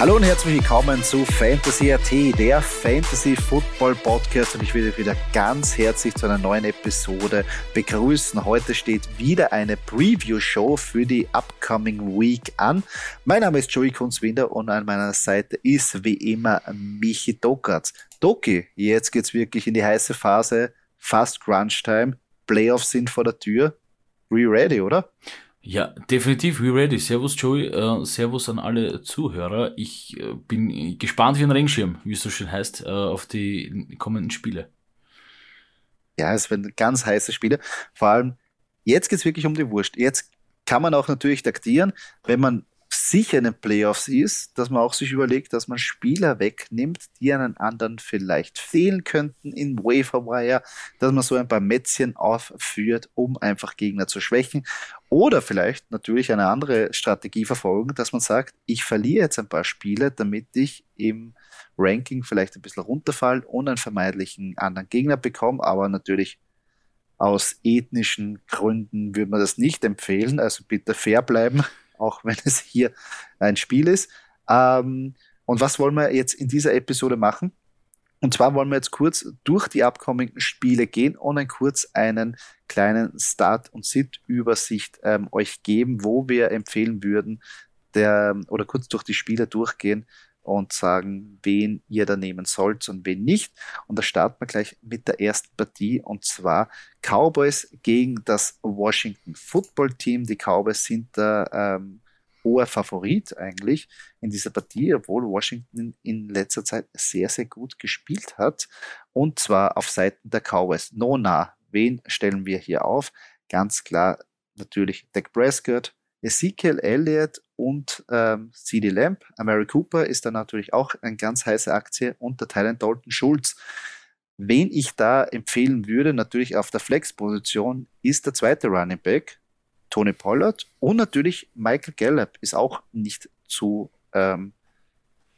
Hallo und herzlich willkommen zu Fantasy AT, der Fantasy Football Podcast und ich will euch wieder ganz herzlich zu einer neuen Episode begrüßen. Heute steht wieder eine Preview Show für die upcoming Week an. Mein Name ist Joey Kunzwinder und an meiner Seite ist wie immer Michi Dokatz. Doki, jetzt geht's wirklich in die heiße Phase, fast Crunch Time, Playoffs sind vor der Tür. We ready, oder? Ja, definitiv, we ready. Servus Joey, äh, Servus an alle Zuhörer. Ich äh, bin gespannt wie ein Ringschirm, wie es so schön heißt, äh, auf die kommenden Spiele. Ja, es werden ganz heiße Spiele. Vor allem, jetzt geht's wirklich um die Wurst. Jetzt kann man auch natürlich taktieren, wenn man sicher in den Playoffs ist, dass man auch sich überlegt, dass man Spieler wegnimmt, die einen anderen vielleicht fehlen könnten in Waferwire, dass man so ein paar Mätzchen aufführt, um einfach Gegner zu schwächen. Oder vielleicht natürlich eine andere Strategie verfolgen, dass man sagt, ich verliere jetzt ein paar Spiele, damit ich im Ranking vielleicht ein bisschen runterfall und einen vermeidlichen anderen Gegner bekomme, aber natürlich aus ethnischen Gründen würde man das nicht empfehlen, also bitte fair bleiben auch wenn es hier ein Spiel ist. Ähm, und was wollen wir jetzt in dieser Episode machen? Und zwar wollen wir jetzt kurz durch die abkommenden Spiele gehen und dann kurz einen kleinen Start- und Sit-Übersicht ähm, euch geben, wo wir empfehlen würden, der, oder kurz durch die Spiele durchgehen und sagen, wen ihr da nehmen sollt und wen nicht. Und da starten wir gleich mit der ersten Partie und zwar Cowboys gegen das Washington Football Team. Die Cowboys sind da ähm, hoher Favorit eigentlich in dieser Partie, obwohl Washington in letzter Zeit sehr, sehr gut gespielt hat. Und zwar auf Seiten der Cowboys. Nona, wen stellen wir hier auf? Ganz klar natürlich Dak Prescott, Ezekiel Elliott und ähm, CD Lamp. Mary Cooper ist da natürlich auch eine ganz heiße Aktie und der Thailand Dalton Schulz. Wen ich da empfehlen würde, natürlich auf der Flex-Position, ist der zweite Running Back, Tony Pollard und natürlich Michael Gallup ist auch nicht zu, ähm,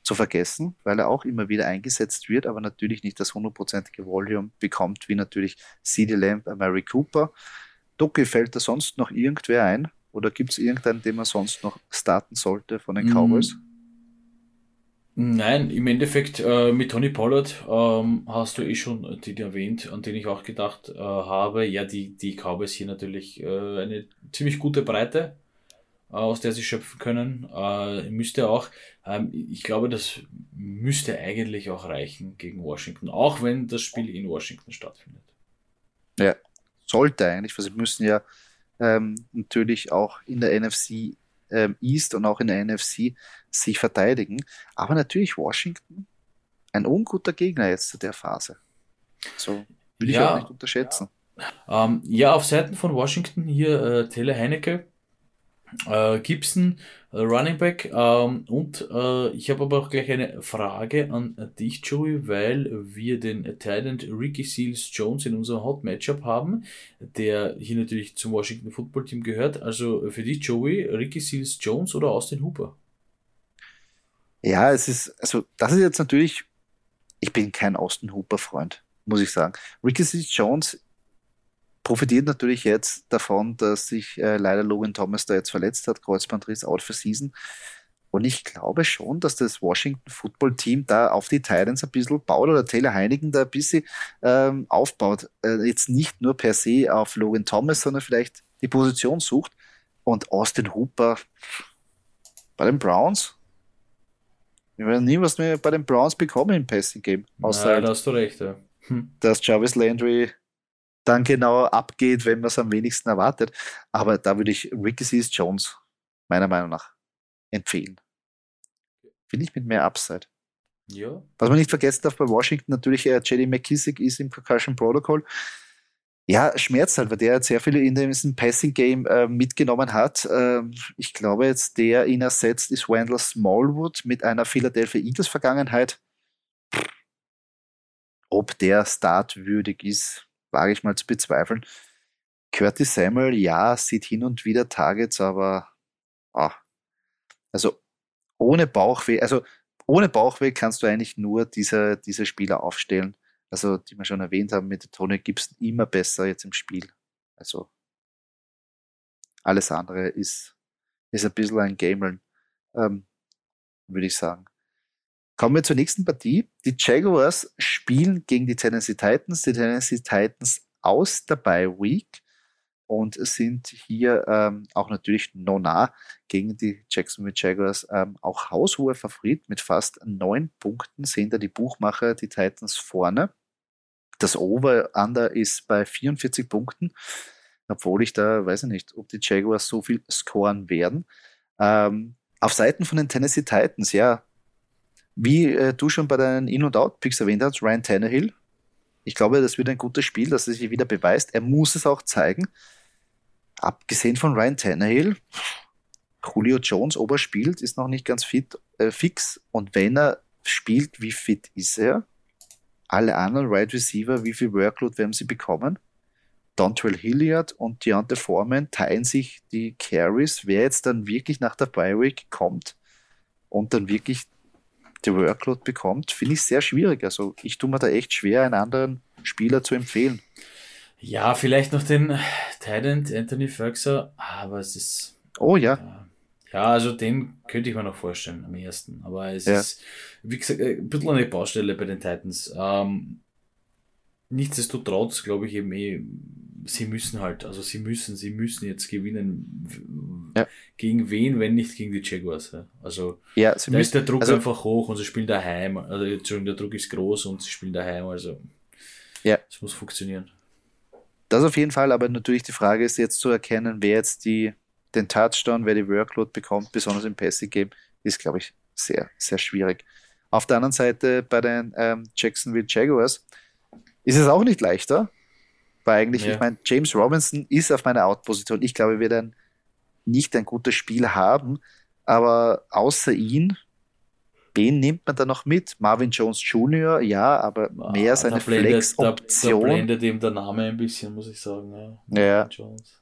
zu vergessen, weil er auch immer wieder eingesetzt wird, aber natürlich nicht das hundertprozentige Volume bekommt, wie natürlich CD Lamp, Mary Cooper. Doki, fällt da sonst noch irgendwer ein? Oder gibt es irgendeinen, den man sonst noch starten sollte von den Cowboys? Nein, im Endeffekt äh, mit Tony Pollard ähm, hast du eh schon den erwähnt, an den ich auch gedacht äh, habe. Ja, die, die Cowboys hier natürlich äh, eine ziemlich gute Breite, äh, aus der sie schöpfen können. Äh, müsste auch, ähm, ich glaube, das müsste eigentlich auch reichen gegen Washington, auch wenn das Spiel in Washington stattfindet. Ja, sollte eigentlich, weil sie müssen ja ähm, natürlich auch in der NFC ähm, East und auch in der NFC sich verteidigen. Aber natürlich Washington ein unguter Gegner jetzt zu der Phase. So will ja, ich auch nicht unterschätzen. Ja, ähm, ja auf Seiten von Washington hier äh, Taylor Heinecke äh, Gibson, Running Back. Ähm, und äh, ich habe aber auch gleich eine Frage an dich, Joey, weil wir den Talent Ricky Seals Jones in unserem Hot Matchup haben, der hier natürlich zum Washington Football Team gehört. Also für dich, Joey, Ricky Seals Jones oder Austin Hooper? Ja, es ist, also das ist jetzt natürlich, ich bin kein Austin Hooper Freund, muss ich sagen. Ricky Seals Jones profitiert natürlich jetzt davon, dass sich äh, leider Logan Thomas da jetzt verletzt hat, Kreuzbandriss out for season. Und ich glaube schon, dass das Washington Football Team da auf die Titans ein bisschen baut oder Taylor Heinigen da ein bisschen ähm, aufbaut. Äh, jetzt nicht nur per se auf Logan Thomas, sondern vielleicht die Position sucht. Und Austin Hooper bei den Browns. Wir werden nie was mehr bei den Browns bekommen im Passing Game. Außer ja, da hast du recht, ja. Hm. Dass Jarvis Landry dann genau abgeht, wenn man es am wenigsten erwartet. Aber da würde ich Ricky Seas Jones meiner Meinung nach empfehlen. Finde ich mit mehr Upside. Ja. Was man nicht vergessen darf bei Washington, natürlich äh, JD McKissick ist im Concussion Protocol. Ja, schmerzt halt, weil der jetzt sehr viele in diesem Passing Game äh, mitgenommen hat. Äh, ich glaube jetzt, der ihn ersetzt, ist Wendell Smallwood mit einer Philadelphia Eagles Vergangenheit. Ob der startwürdig ist, wage ich mal zu bezweifeln. Curtis Samuel, ja, sieht hin und wieder Targets, aber ah, also ohne Bauchweh, also ohne Bauchweh kannst du eigentlich nur diese, diese Spieler aufstellen. Also, die wir schon erwähnt haben, mit Tony Gibson immer besser jetzt im Spiel. Also, alles andere ist, ist ein bisschen ein Gameln, ähm, würde ich sagen. Kommen wir zur nächsten Partie. Die Jaguars spielen gegen die Tennessee Titans. Die Tennessee Titans aus der Bye Week und sind hier ähm, auch natürlich nona gegen die Jacksonville Jaguars ähm, auch haushoher Favorit mit fast neun Punkten sehen da die Buchmacher die Titans vorne. Das Over-Under ist bei 44 Punkten, obwohl ich da, weiß ich nicht, ob die Jaguars so viel scoren werden. Ähm, auf Seiten von den Tennessee Titans, ja, wie äh, du schon bei deinen In- und Out-Picks erwähnt hast, Ryan Tannehill, ich glaube, das wird ein gutes Spiel, dass er sich wieder beweist. Er muss es auch zeigen abgesehen von Ryan Tannehill, Julio Jones, ob er spielt, ist noch nicht ganz fit, äh, fix. Und wenn er spielt, wie fit ist er? Alle anderen Wide right Receiver, wie viel Workload werden sie bekommen? Dontrell Hilliard und Deontay Foreman teilen sich die Carries. Wer jetzt dann wirklich nach der Bye Week kommt und dann wirklich die Workload bekommt, finde ich sehr schwierig. Also ich tue mir da echt schwer, einen anderen Spieler zu empfehlen. Ja, vielleicht noch den Titan Anthony Ferguson, aber es ist. Oh ja. Ja, also den könnte ich mir noch vorstellen am ersten. Aber es ja. ist, wie gesagt, ein bisschen eine Baustelle bei den Titans. Ähm, nichtsdestotrotz glaube ich eben eh, sie müssen halt, also sie müssen, sie müssen jetzt gewinnen. Ja. Gegen wen, wenn nicht gegen die Jaguars? Also ja, da ist der Druck also, einfach hoch und sie spielen daheim. Also der Druck ist groß und sie spielen daheim. Also ja. es muss funktionieren. Das auf jeden Fall, aber natürlich die Frage ist jetzt zu erkennen, wer jetzt die, den Touchdown, wer die Workload bekommt, besonders im Passing Game, ist, glaube ich, sehr, sehr schwierig. Auf der anderen Seite bei den ähm, Jacksonville Jaguars ist es auch nicht leichter, weil eigentlich, ja. ich meine, James Robinson ist auf meiner Out-Position. Ich glaube, wir werden nicht ein gutes Spiel haben, aber außer ihn wen nimmt man da noch mit? Marvin Jones Jr., ja, aber ah, mehr seine Flex-Option. Da, da blendet ihm der Name ein bisschen, muss ich sagen. Ja, ja.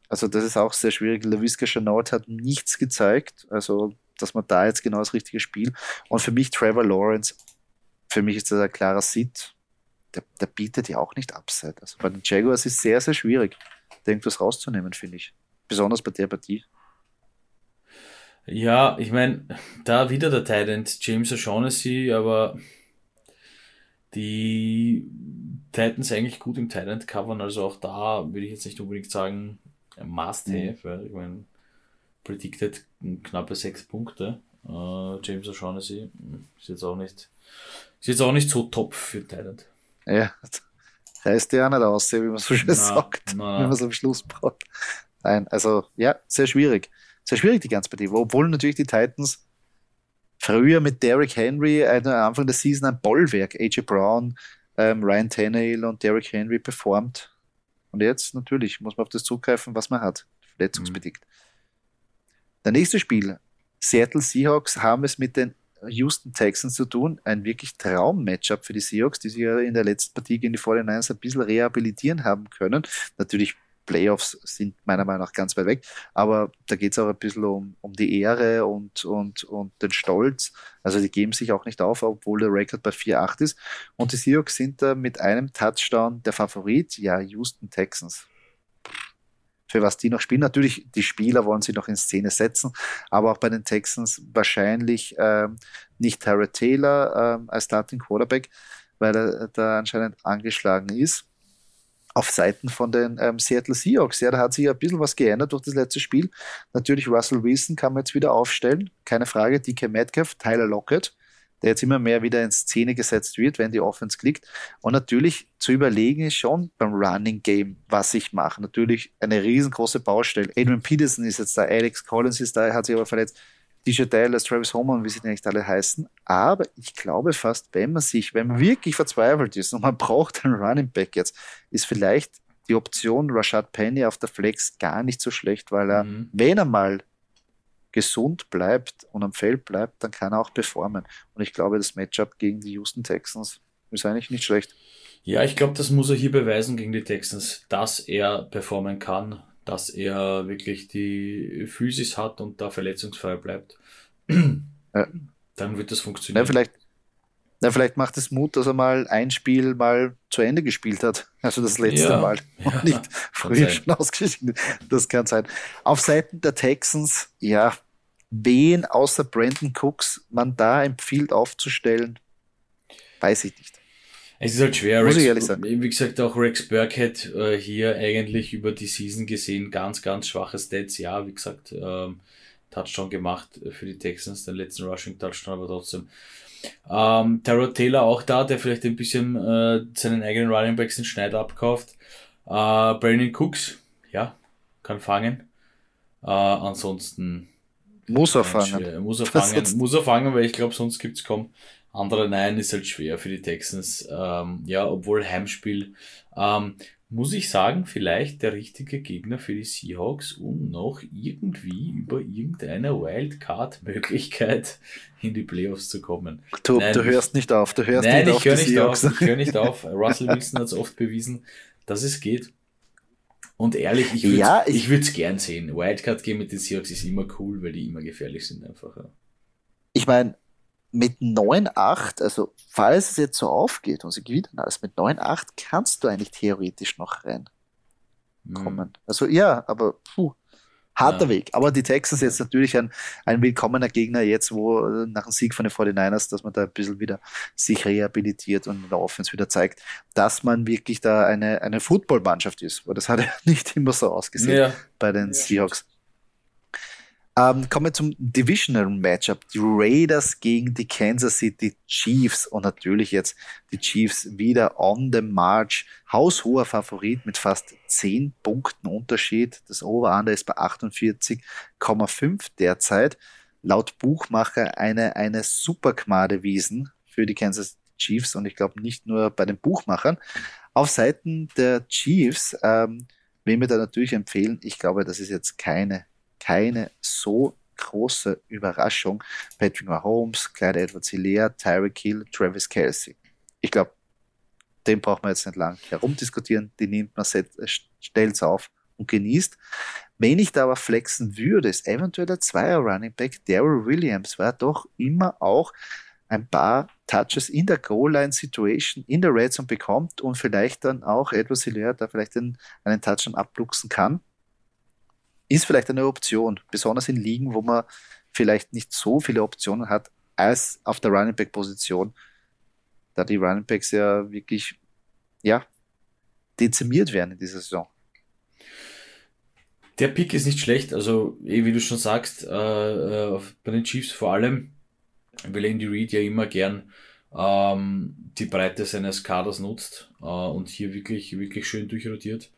also das ist auch sehr schwierig. LaVisca Chenault hat nichts gezeigt, also dass man da jetzt genau das richtige Spiel. Und für mich Trevor Lawrence, für mich ist das ein klarer Sit. Der, der bietet ja auch nicht Upside. Also bei den Jaguars ist es sehr, sehr schwierig, da irgendwas rauszunehmen, finde ich. Besonders bei der Partie. Ja, ich meine, da wieder der Titan James O'Shaughnessy, aber die Titans eigentlich gut im Titan covern, also auch da würde ich jetzt nicht unbedingt sagen, must have, weil ich meine, predicted knappe sechs Punkte. Uh, James O'Shaughnessy ist jetzt auch nicht, ist jetzt auch nicht so top für Titan. Ja, reißt ja nicht aus, wie man so schön na, sagt, na. wenn man es am Schluss braucht. Nein, also ja, sehr schwierig sehr schwierig, die ganze Partie. Obwohl natürlich die Titans früher mit Derrick Henry äh, Anfang der Season ein Bollwerk, AJ Brown, ähm, Ryan Tannehill und Derrick Henry performt. Und jetzt natürlich muss man auf das zugreifen, was man hat, verletzungsbedingt. Mhm. Der nächste Spiel, Seattle Seahawks haben es mit den Houston Texans zu tun. Ein wirklich Traum-Matchup für die Seahawks, die sich ja in der letzten Partie gegen die 49ers ein bisschen rehabilitieren haben können. Natürlich Playoffs sind meiner Meinung nach ganz weit weg. Aber da geht es auch ein bisschen um, um die Ehre und, und, und den Stolz. Also die geben sich auch nicht auf, obwohl der Rekord bei 4-8 ist. Und die Seahawks sind da mit einem Touchdown der Favorit, ja, Houston Texans. Für was die noch spielen. Natürlich, die Spieler wollen sie noch in Szene setzen, aber auch bei den Texans wahrscheinlich ähm, nicht Tara Taylor ähm, als Starting Quarterback, weil er da anscheinend angeschlagen ist auf Seiten von den ähm, Seattle Seahawks. Ja, da hat sich ein bisschen was geändert durch das letzte Spiel. Natürlich Russell Wilson kann man jetzt wieder aufstellen, keine Frage. DK Metcalf, Tyler Lockett, der jetzt immer mehr wieder in Szene gesetzt wird, wenn die Offense klickt. Und natürlich zu überlegen ist schon beim Running Game, was ich mache. Natürlich eine riesengroße Baustelle. Adrian Peterson ist jetzt da, Alex Collins ist da, er hat sich aber verletzt. DJ Dallas, Travis Homer wie sie nicht alle heißen. Aber ich glaube fast, wenn man sich, wenn man wirklich verzweifelt ist und man braucht einen Running Back jetzt, ist vielleicht die Option Rashad Penny auf der Flex gar nicht so schlecht, weil er, mhm. wenn er mal gesund bleibt und am Feld bleibt, dann kann er auch performen. Und ich glaube, das Matchup gegen die Houston Texans ist eigentlich nicht schlecht. Ja, ich glaube, das muss er hier beweisen gegen die Texans, dass er performen kann dass er wirklich die Physis hat und da verletzungsfrei bleibt, ja. dann wird das funktionieren. Ja, vielleicht, ja, vielleicht macht es Mut, dass er mal ein Spiel mal zu Ende gespielt hat. Also das letzte ja, Mal. Und nicht früher schon ausgeschieden. Das kann sein. Auf Seiten der Texans, ja, wen außer Brandon Cooks man da empfiehlt aufzustellen, weiß ich nicht. Es ist halt schwer. Muss Rex, ich ehrlich sagen. Wie gesagt, auch Rex Burkhead äh, hier eigentlich über die Season gesehen ganz, ganz schwache Stats. Ja, wie gesagt, ähm, Touchdown gemacht für die Texans, den letzten Rushing Touchdown, aber trotzdem. Ähm, Tyrod Taylor auch da, der vielleicht ein bisschen äh, seinen eigenen Running Backs den Schneid abkauft. Äh, Brandon Cooks, ja, kann fangen. Äh, ansonsten Muss er fangen. schwer. Muss er fangen, muss er fangen, weil ich glaube, sonst gibt's kaum andere. Nein, ist halt schwer für die Texans. Ähm, ja, obwohl Heimspiel. Ähm, muss ich sagen, vielleicht der richtige Gegner für die Seahawks, um noch irgendwie über irgendeine Wildcard-Möglichkeit in die Playoffs zu kommen. Du, Nein, du hörst nicht auf, du hörst Nein, nicht ich auf nicht auf. Seahawks. Ich höre nicht auf. Russell Wilson hat es oft bewiesen, dass es geht. Und ehrlich, ich würde Ja, ich, ich- es gern sehen. Wildcard Game mit den Seahawks ist immer cool, weil die immer gefährlich sind einfach. Ja. Ich meine, mit 9-8, also falls es jetzt so aufgeht und sie gewinnen alles, mit 9-8 kannst du eigentlich theoretisch noch reinkommen. Mhm. Also ja, aber puh, harter Ja. Weg. Aber die Texans jetzt natürlich ein, ein willkommener Gegner jetzt, wo nach dem Sieg von den 49ers, dass man da ein bisschen wieder sich rehabilitiert und in der Offense wieder zeigt, dass man wirklich da eine, eine Footballmannschaft ist. Weil das hat ja nicht immer so ausgesehen Ja, bei den Seahawks. Ähm, kommen wir zum Divisional Matchup. Die Raiders gegen die Kansas City Chiefs und natürlich jetzt die Chiefs wieder on the march. Haushoher Favorit mit fast 10 Punkten Unterschied. Das Over-Under ist bei 48,5 derzeit. Laut Buchmacher eine, eine super Gmade Wiesen für die Kansas City Chiefs und ich glaube nicht nur bei den Buchmachern. Auf Seiten der Chiefs, ähm, wem wir da natürlich empfehlen, ich glaube, das ist jetzt keine, keine so große Überraschung. Patrick Mahomes, Clyde edwards hilaire Tyreek Hill, Travis Kelsey. Ich glaube, den braucht man jetzt nicht lang herumdiskutieren. Die nimmt man, stellt es auf und genießt. Wenn ich da aber flexen würde, ist eventuell der Zweier Running Back Daryl Williams, war doch immer auch ein paar Touches in der Goal-Line-Situation in der Red Zone bekommt und vielleicht dann auch Edward Hilaire da vielleicht einen, einen Touchdown abluchsen kann, ist vielleicht eine Option, besonders in Ligen, wo man vielleicht nicht so viele Optionen hat als auf der Running Back-Position, da die Running Backs ja wirklich, ja, dezimiert werden in dieser Saison. Der Pick ist nicht schlecht, also eh, wie du schon sagst, äh, äh, bei den Chiefs vor allem, weil Andy Reid ja immer gern ähm, die Breite seines Kaders nutzt äh, und hier wirklich, wirklich schön durchrotiert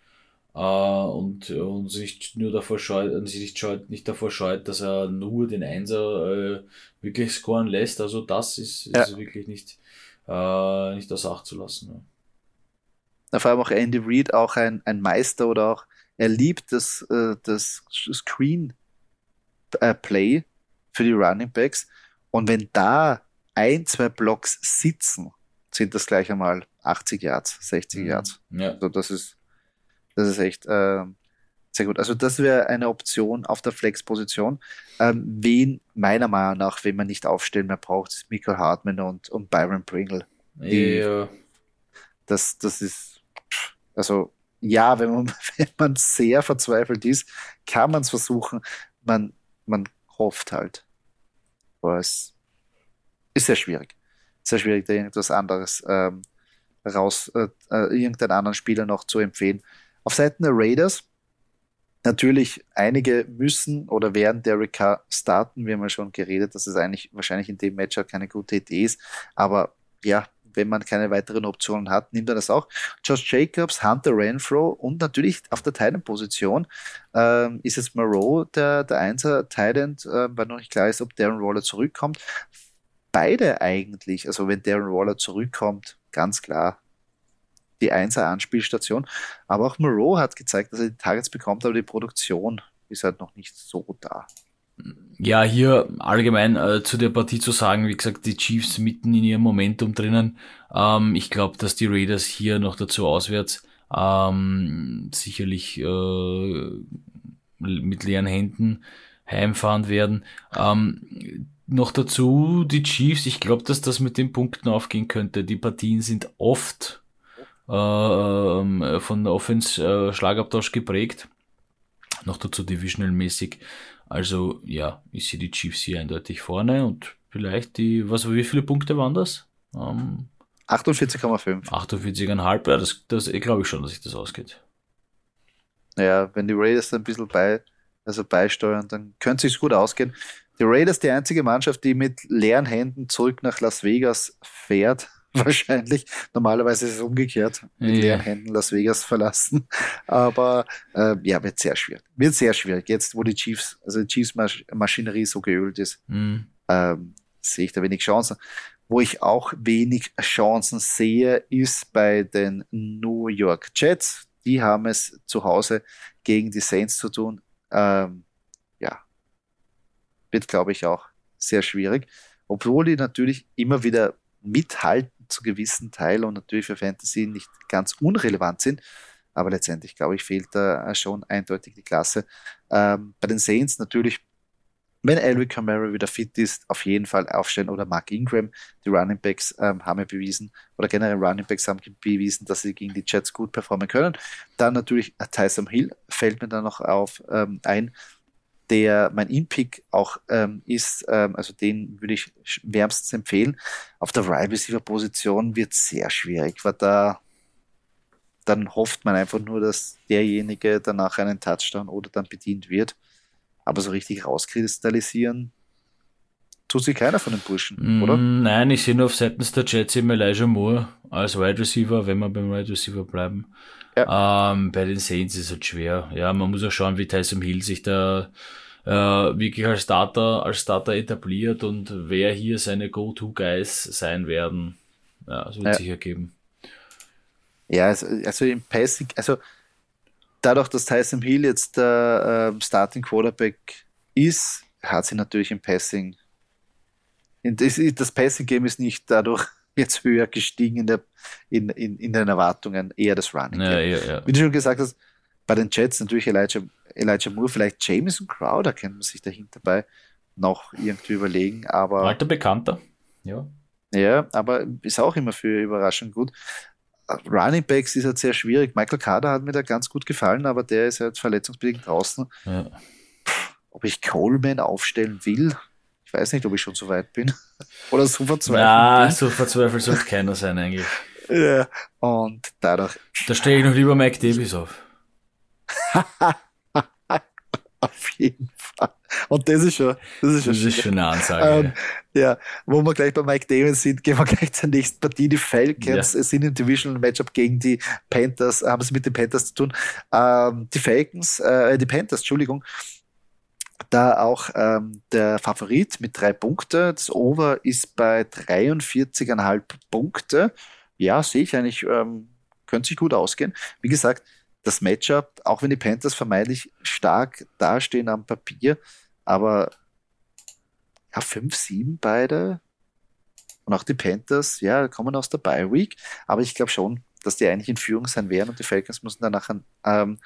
äh, und, und sich nicht nur davor scheut, und sich nicht, scheut, nicht davor scheut, dass er nur den Einser äh, wirklich scoren lässt. Also das ist, ist Ja. wirklich nicht, äh, nicht aus Acht zu lassen. Ja. Na, vor allem auch Andy Reid, auch ein, ein Meister oder auch, er liebt das, äh, das Screen äh, Play für die Running Backs. Und wenn da ein, zwei Blocks sitzen, sind das gleich einmal 80 Yards, 60 Yards. Ja. Also das ist, das ist echt äh, sehr gut. Also das wäre eine Option auf der Flex-Position. Ähm, wen meiner Meinung nach, wenn man nicht aufstellen mehr braucht, ist Michael Hartman und, und Byron Pringle. Die- Ja. Das, das ist, also ja, wenn man, wenn man sehr verzweifelt ist, kann man es versuchen. Man, man hofft halt. Aber es ist sehr schwierig. Sehr schwierig, da irgendwas anderes ähm, raus, äh, äh, irgendeinen anderen Spieler noch zu empfehlen. Auf Seiten der Raiders, natürlich, einige müssen oder werden Derek Carr starten. Wir haben ja schon geredet, dass es eigentlich wahrscheinlich in dem Matchup keine gute Idee ist. Aber ja, wenn man keine weiteren Optionen hat, nimmt er das auch. Josh Jacobs, Hunter Renfro und natürlich auf der Titan-Position ähm, ist jetzt Moreau der, der Einser Titan, äh, weil noch nicht klar ist, ob Darren Waller zurückkommt. Beide eigentlich, also wenn Darren Waller zurückkommt, ganz klar die Einser Anspielstation. Aber auch Moreau hat gezeigt, dass er die Targets bekommt, aber die Produktion ist halt noch nicht so da. Ja, hier allgemein äh, zu der Partie zu sagen, wie gesagt, die Chiefs mitten in ihrem Momentum drinnen. Ähm, ich glaube, dass die Raiders hier noch dazu auswärts ähm, sicherlich äh, mit leeren Händen heimfahren werden. Ähm, noch dazu die Chiefs, ich glaube, dass das mit den Punkten aufgehen könnte. Die Partien sind oft äh, ähm, von der Offense äh, Schlagabtausch geprägt. Noch dazu divisional-mäßig. Also ja, ich sehe die Chiefs hier eindeutig vorne und vielleicht die, was, wie viele Punkte waren das? Ähm, 48,5. 48,5, ja, das, das glaube ich schon, dass sich das ausgeht. Naja, wenn die Raiders ein bisschen bei, also beisteuern, dann könnte es sich gut ausgehen. Die Raiders die einzige Mannschaft, die mit leeren Händen zurück nach Las Vegas fährt. Wahrscheinlich. Normalerweise ist es umgekehrt. Mit ja. leeren Händen Las Vegas verlassen. Aber äh, ja, wird sehr schwierig. Wird sehr schwierig. Jetzt, wo die Chiefs, also die Chiefs-Maschinerie so geölt ist, mhm. ähm, sehe ich da wenig Chancen. Wo ich auch wenig Chancen sehe, ist bei den New York Jets. Die haben es zu Hause gegen die Saints zu tun. Ähm, ja, wird, glaube ich, auch sehr schwierig. Obwohl die natürlich immer wieder mithalten zu gewissen Teil und natürlich für Fantasy nicht ganz unrelevant sind. Aber letztendlich, glaube ich, fehlt da schon eindeutig die Klasse. Ähm, bei den Saints natürlich, wenn Alvin Kamara wieder fit ist, auf jeden Fall aufstellen oder Mark Ingram. Die Running Backs ähm, haben ja bewiesen, oder generell Running Backs haben bewiesen, dass sie gegen die Jets gut performen können. Dann natürlich Tyson Hill fällt mir da noch auf ähm, ein der mein In-Pick auch ähm, ist, ähm, also den würde ich wärmstens empfehlen. Auf der Wide Receiver Position wird sehr schwierig, weil da dann hofft man einfach nur, dass derjenige danach einen Touchdown oder dann bedient wird. Aber so richtig rauskristallisieren tut sich keiner von den Burschen, mm, oder? Nein, ich sehe nur auf Seiten der Jets eben Elijah Moore als Wide Receiver, wenn wir beim Wide Receiver bleiben. Ja. Ähm, bei den Saints ist es halt schwer. Ja, man muss auch schauen, wie Tyson Hill sich da äh, wirklich als Starter, als Starter etabliert und wer hier seine Go-To-Guys sein werden. Ja, das wird ja. sich ergeben. Ja, also, also im Passing, also dadurch, dass Tyson Hill jetzt der äh, Starting Quarterback ist, hat sie natürlich im Passing. Das, das Passing-Game ist nicht dadurch jetzt höher gestiegen in, der, in, in, in den Erwartungen, eher das Running. Ja, ja, ja. Wie du schon gesagt hast, bei den Jets natürlich Elijah, Elijah Moore, vielleicht Jameson Crowder könnte man sich dahinter bei noch irgendwie überlegen, aber. Alter Bekannter, ja. Ja, aber ist auch immer für Überraschung gut. Running Backs ist halt sehr schwierig. Michael Carter hat mir da ganz gut gefallen, aber der ist halt verletzungsbedingt draußen. Ja. Ob ich Coleman aufstellen will, ich weiß nicht, ob ich schon so weit bin. Oder so verzweifelt. Ja, bin. so verzweifelt sollte keiner sein eigentlich. Ja, und dadurch. Da stehe ich noch lieber Mike Davis auf. auf jeden Fall. Und das ist schon, das ist schon, das ist schon eine Ansage. Ähm, ja, wo wir gleich bei Mike Davis sind, gehen wir gleich zur nächsten Partie. Die Falcons ja. sind im Divisional Matchup gegen die Panthers, haben es mit den Panthers zu tun. Ähm, die Falcons, äh, die Panthers, Entschuldigung, da auch ähm, der Favorit mit drei Punkte. Das Over ist bei 43,5 Punkte. Ja, sehe ich eigentlich, ähm, könnte sich gut ausgehen. Wie gesagt, das Matchup, auch wenn die Panthers vermeintlich stark dastehen am Papier, aber ja, 5-7 beide. Und auch die Panthers, ja, kommen aus der Bye Week, aber ich glaube schon, dass die eigentlich in Führung sein werden und die Falcons müssen danach ähm,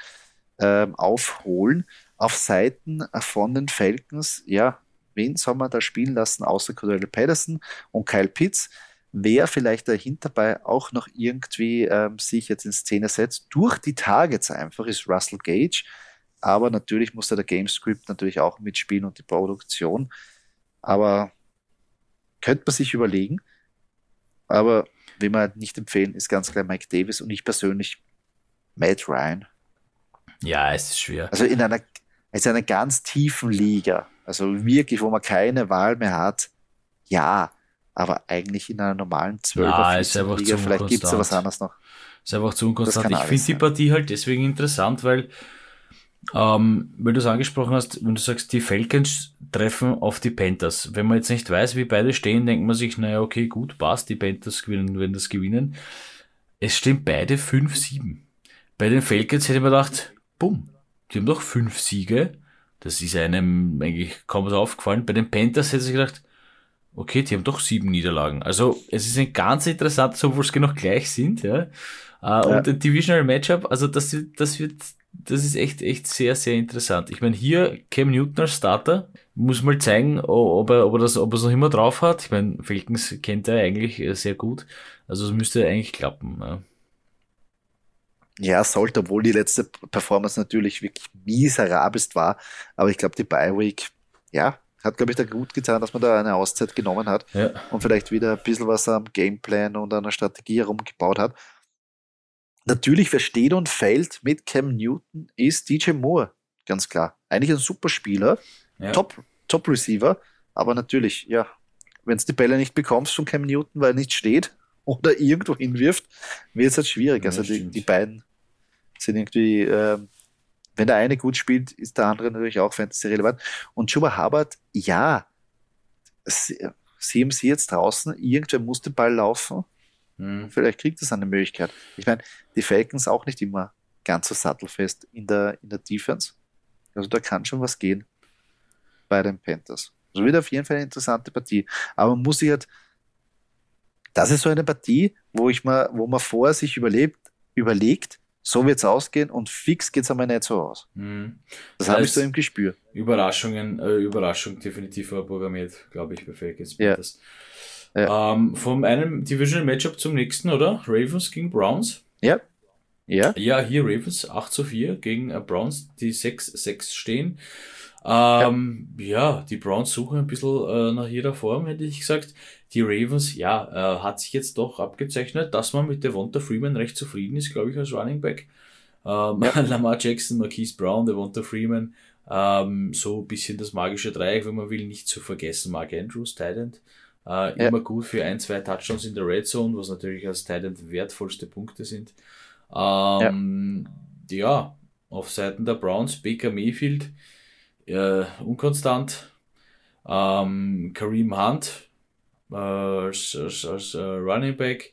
ähm, aufholen auf Seiten von den Falcons, ja, wen soll man da spielen lassen, außer Cordell Patterson und Kyle Pitts? Wer vielleicht dahinter bei auch noch irgendwie ähm, sich jetzt in Szene setzt, durch die Targets einfach, ist Russell Gage. Aber natürlich muss da der Gamescript natürlich auch mitspielen und die Produktion. Aber könnte man sich überlegen. Aber wie man halt nicht empfehlen, ist ganz klar Mike Davis und ich persönlich Matt Ryan. Ja, es ist schwer. Also in einer ist einer ganz tiefen Liga, also wirklich, wo man keine Wahl mehr hat, ja, aber eigentlich in einer normalen 12 er Liga, vielleicht gibt es ja was anderes noch. Ist einfach zu unkonstant. Ich finde die Partie halt deswegen interessant, weil, ähm, wenn du es angesprochen hast, wenn du sagst, die Falcons treffen auf die Panthers. Wenn man jetzt nicht weiß, wie beide stehen, denkt man sich, naja, okay, gut, passt, die Panthers gewinnen, wenn das gewinnen. Es stehen beide 5-7. Bei den Falcons hätte man gedacht, bumm, die haben doch fünf Siege. Das ist einem eigentlich kaum so aufgefallen. Bei den Panthers hätte ich gedacht, okay, die haben doch sieben Niederlagen. Also es ist ein ganz interessant, obwohl es genau gleich sind, ja. Äh, ja. Und ein Divisional Matchup, also das, das wird, das ist echt, echt sehr, sehr interessant. Ich meine, hier Cam Newton als Starter, muss mal zeigen, ob er, ob er das, ob er es noch immer drauf hat. Ich meine, Falcons kennt er eigentlich sehr gut. Also es müsste eigentlich klappen. Ja. Ja, sollte, obwohl die letzte Performance natürlich wirklich miserabelst war. Aber ich glaube, die Bye Week, ja, hat, glaube ich, da gut getan, dass man da eine Auszeit genommen hat Ja. und vielleicht wieder ein bisschen was am Gameplan und an der Strategie herumgebaut hat. Natürlich versteht und fällt mit Cam Newton ist DJ Moore, ganz klar. Eigentlich ein super Spieler, Ja. Top, Top Receiver, aber natürlich, ja, wenn du die Bälle nicht bekommst von Cam Newton, weil er nicht steht oder irgendwo hinwirft, wird es halt schwierig. Ja, also die, die beiden sind irgendwie, ähm, wenn der eine gut spielt, ist der andere natürlich auch Fantasy relevant. Und Chuba Hubbard, ja, sie- CMC jetzt draußen, irgendwer muss den Ball laufen. Mhm. Vielleicht kriegt es eine Möglichkeit. Ich meine, die Falcons auch nicht immer ganz so sattelfest in der, in der Defense. Also da kann schon was gehen bei den Panthers. Also wird auf jeden Fall eine interessante Partie. Aber man muss sich halt, das ist so eine Partie, wo ich mal, wo man vorher sich überlebt, überlegt, so wird es ausgehen und fix geht es einmal nicht so aus. Mhm. Das Das habe ich so im Gespür. Überraschungen, äh, Überraschung definitiv programmiert, glaube ich, bei Falcons Ja. Panthers. Ähm, vom einem Divisional Matchup zum nächsten, oder? Ravens gegen Browns. Ja. Ja. Ja, hier Ravens 8 zu 4 gegen äh, Browns, die 6-6 stehen. Ähm, ja. die Browns suchen ein bisschen äh, nach ihrer Form, hätte ich gesagt. Die Ravens, ja, äh, hat sich jetzt doch abgezeichnet, dass man mit Devonta Freeman recht zufrieden ist, glaube ich, als Running Back. Ähm, Lamar Jackson, Marquise Brown, Devonta Freeman, ähm, so ein bisschen das magische Dreieck, wenn man will, nicht zu vergessen. Mark Andrews, Titan, äh, Ja. immer gut für ein, zwei Touchdowns in der Red Zone, was natürlich als Titan wertvollste Punkte sind. Ähm, ja. auf Seiten der Browns, Baker Mayfield, äh, unkonstant, ähm, Kareem Hunt äh, als, als, äh, Running Back,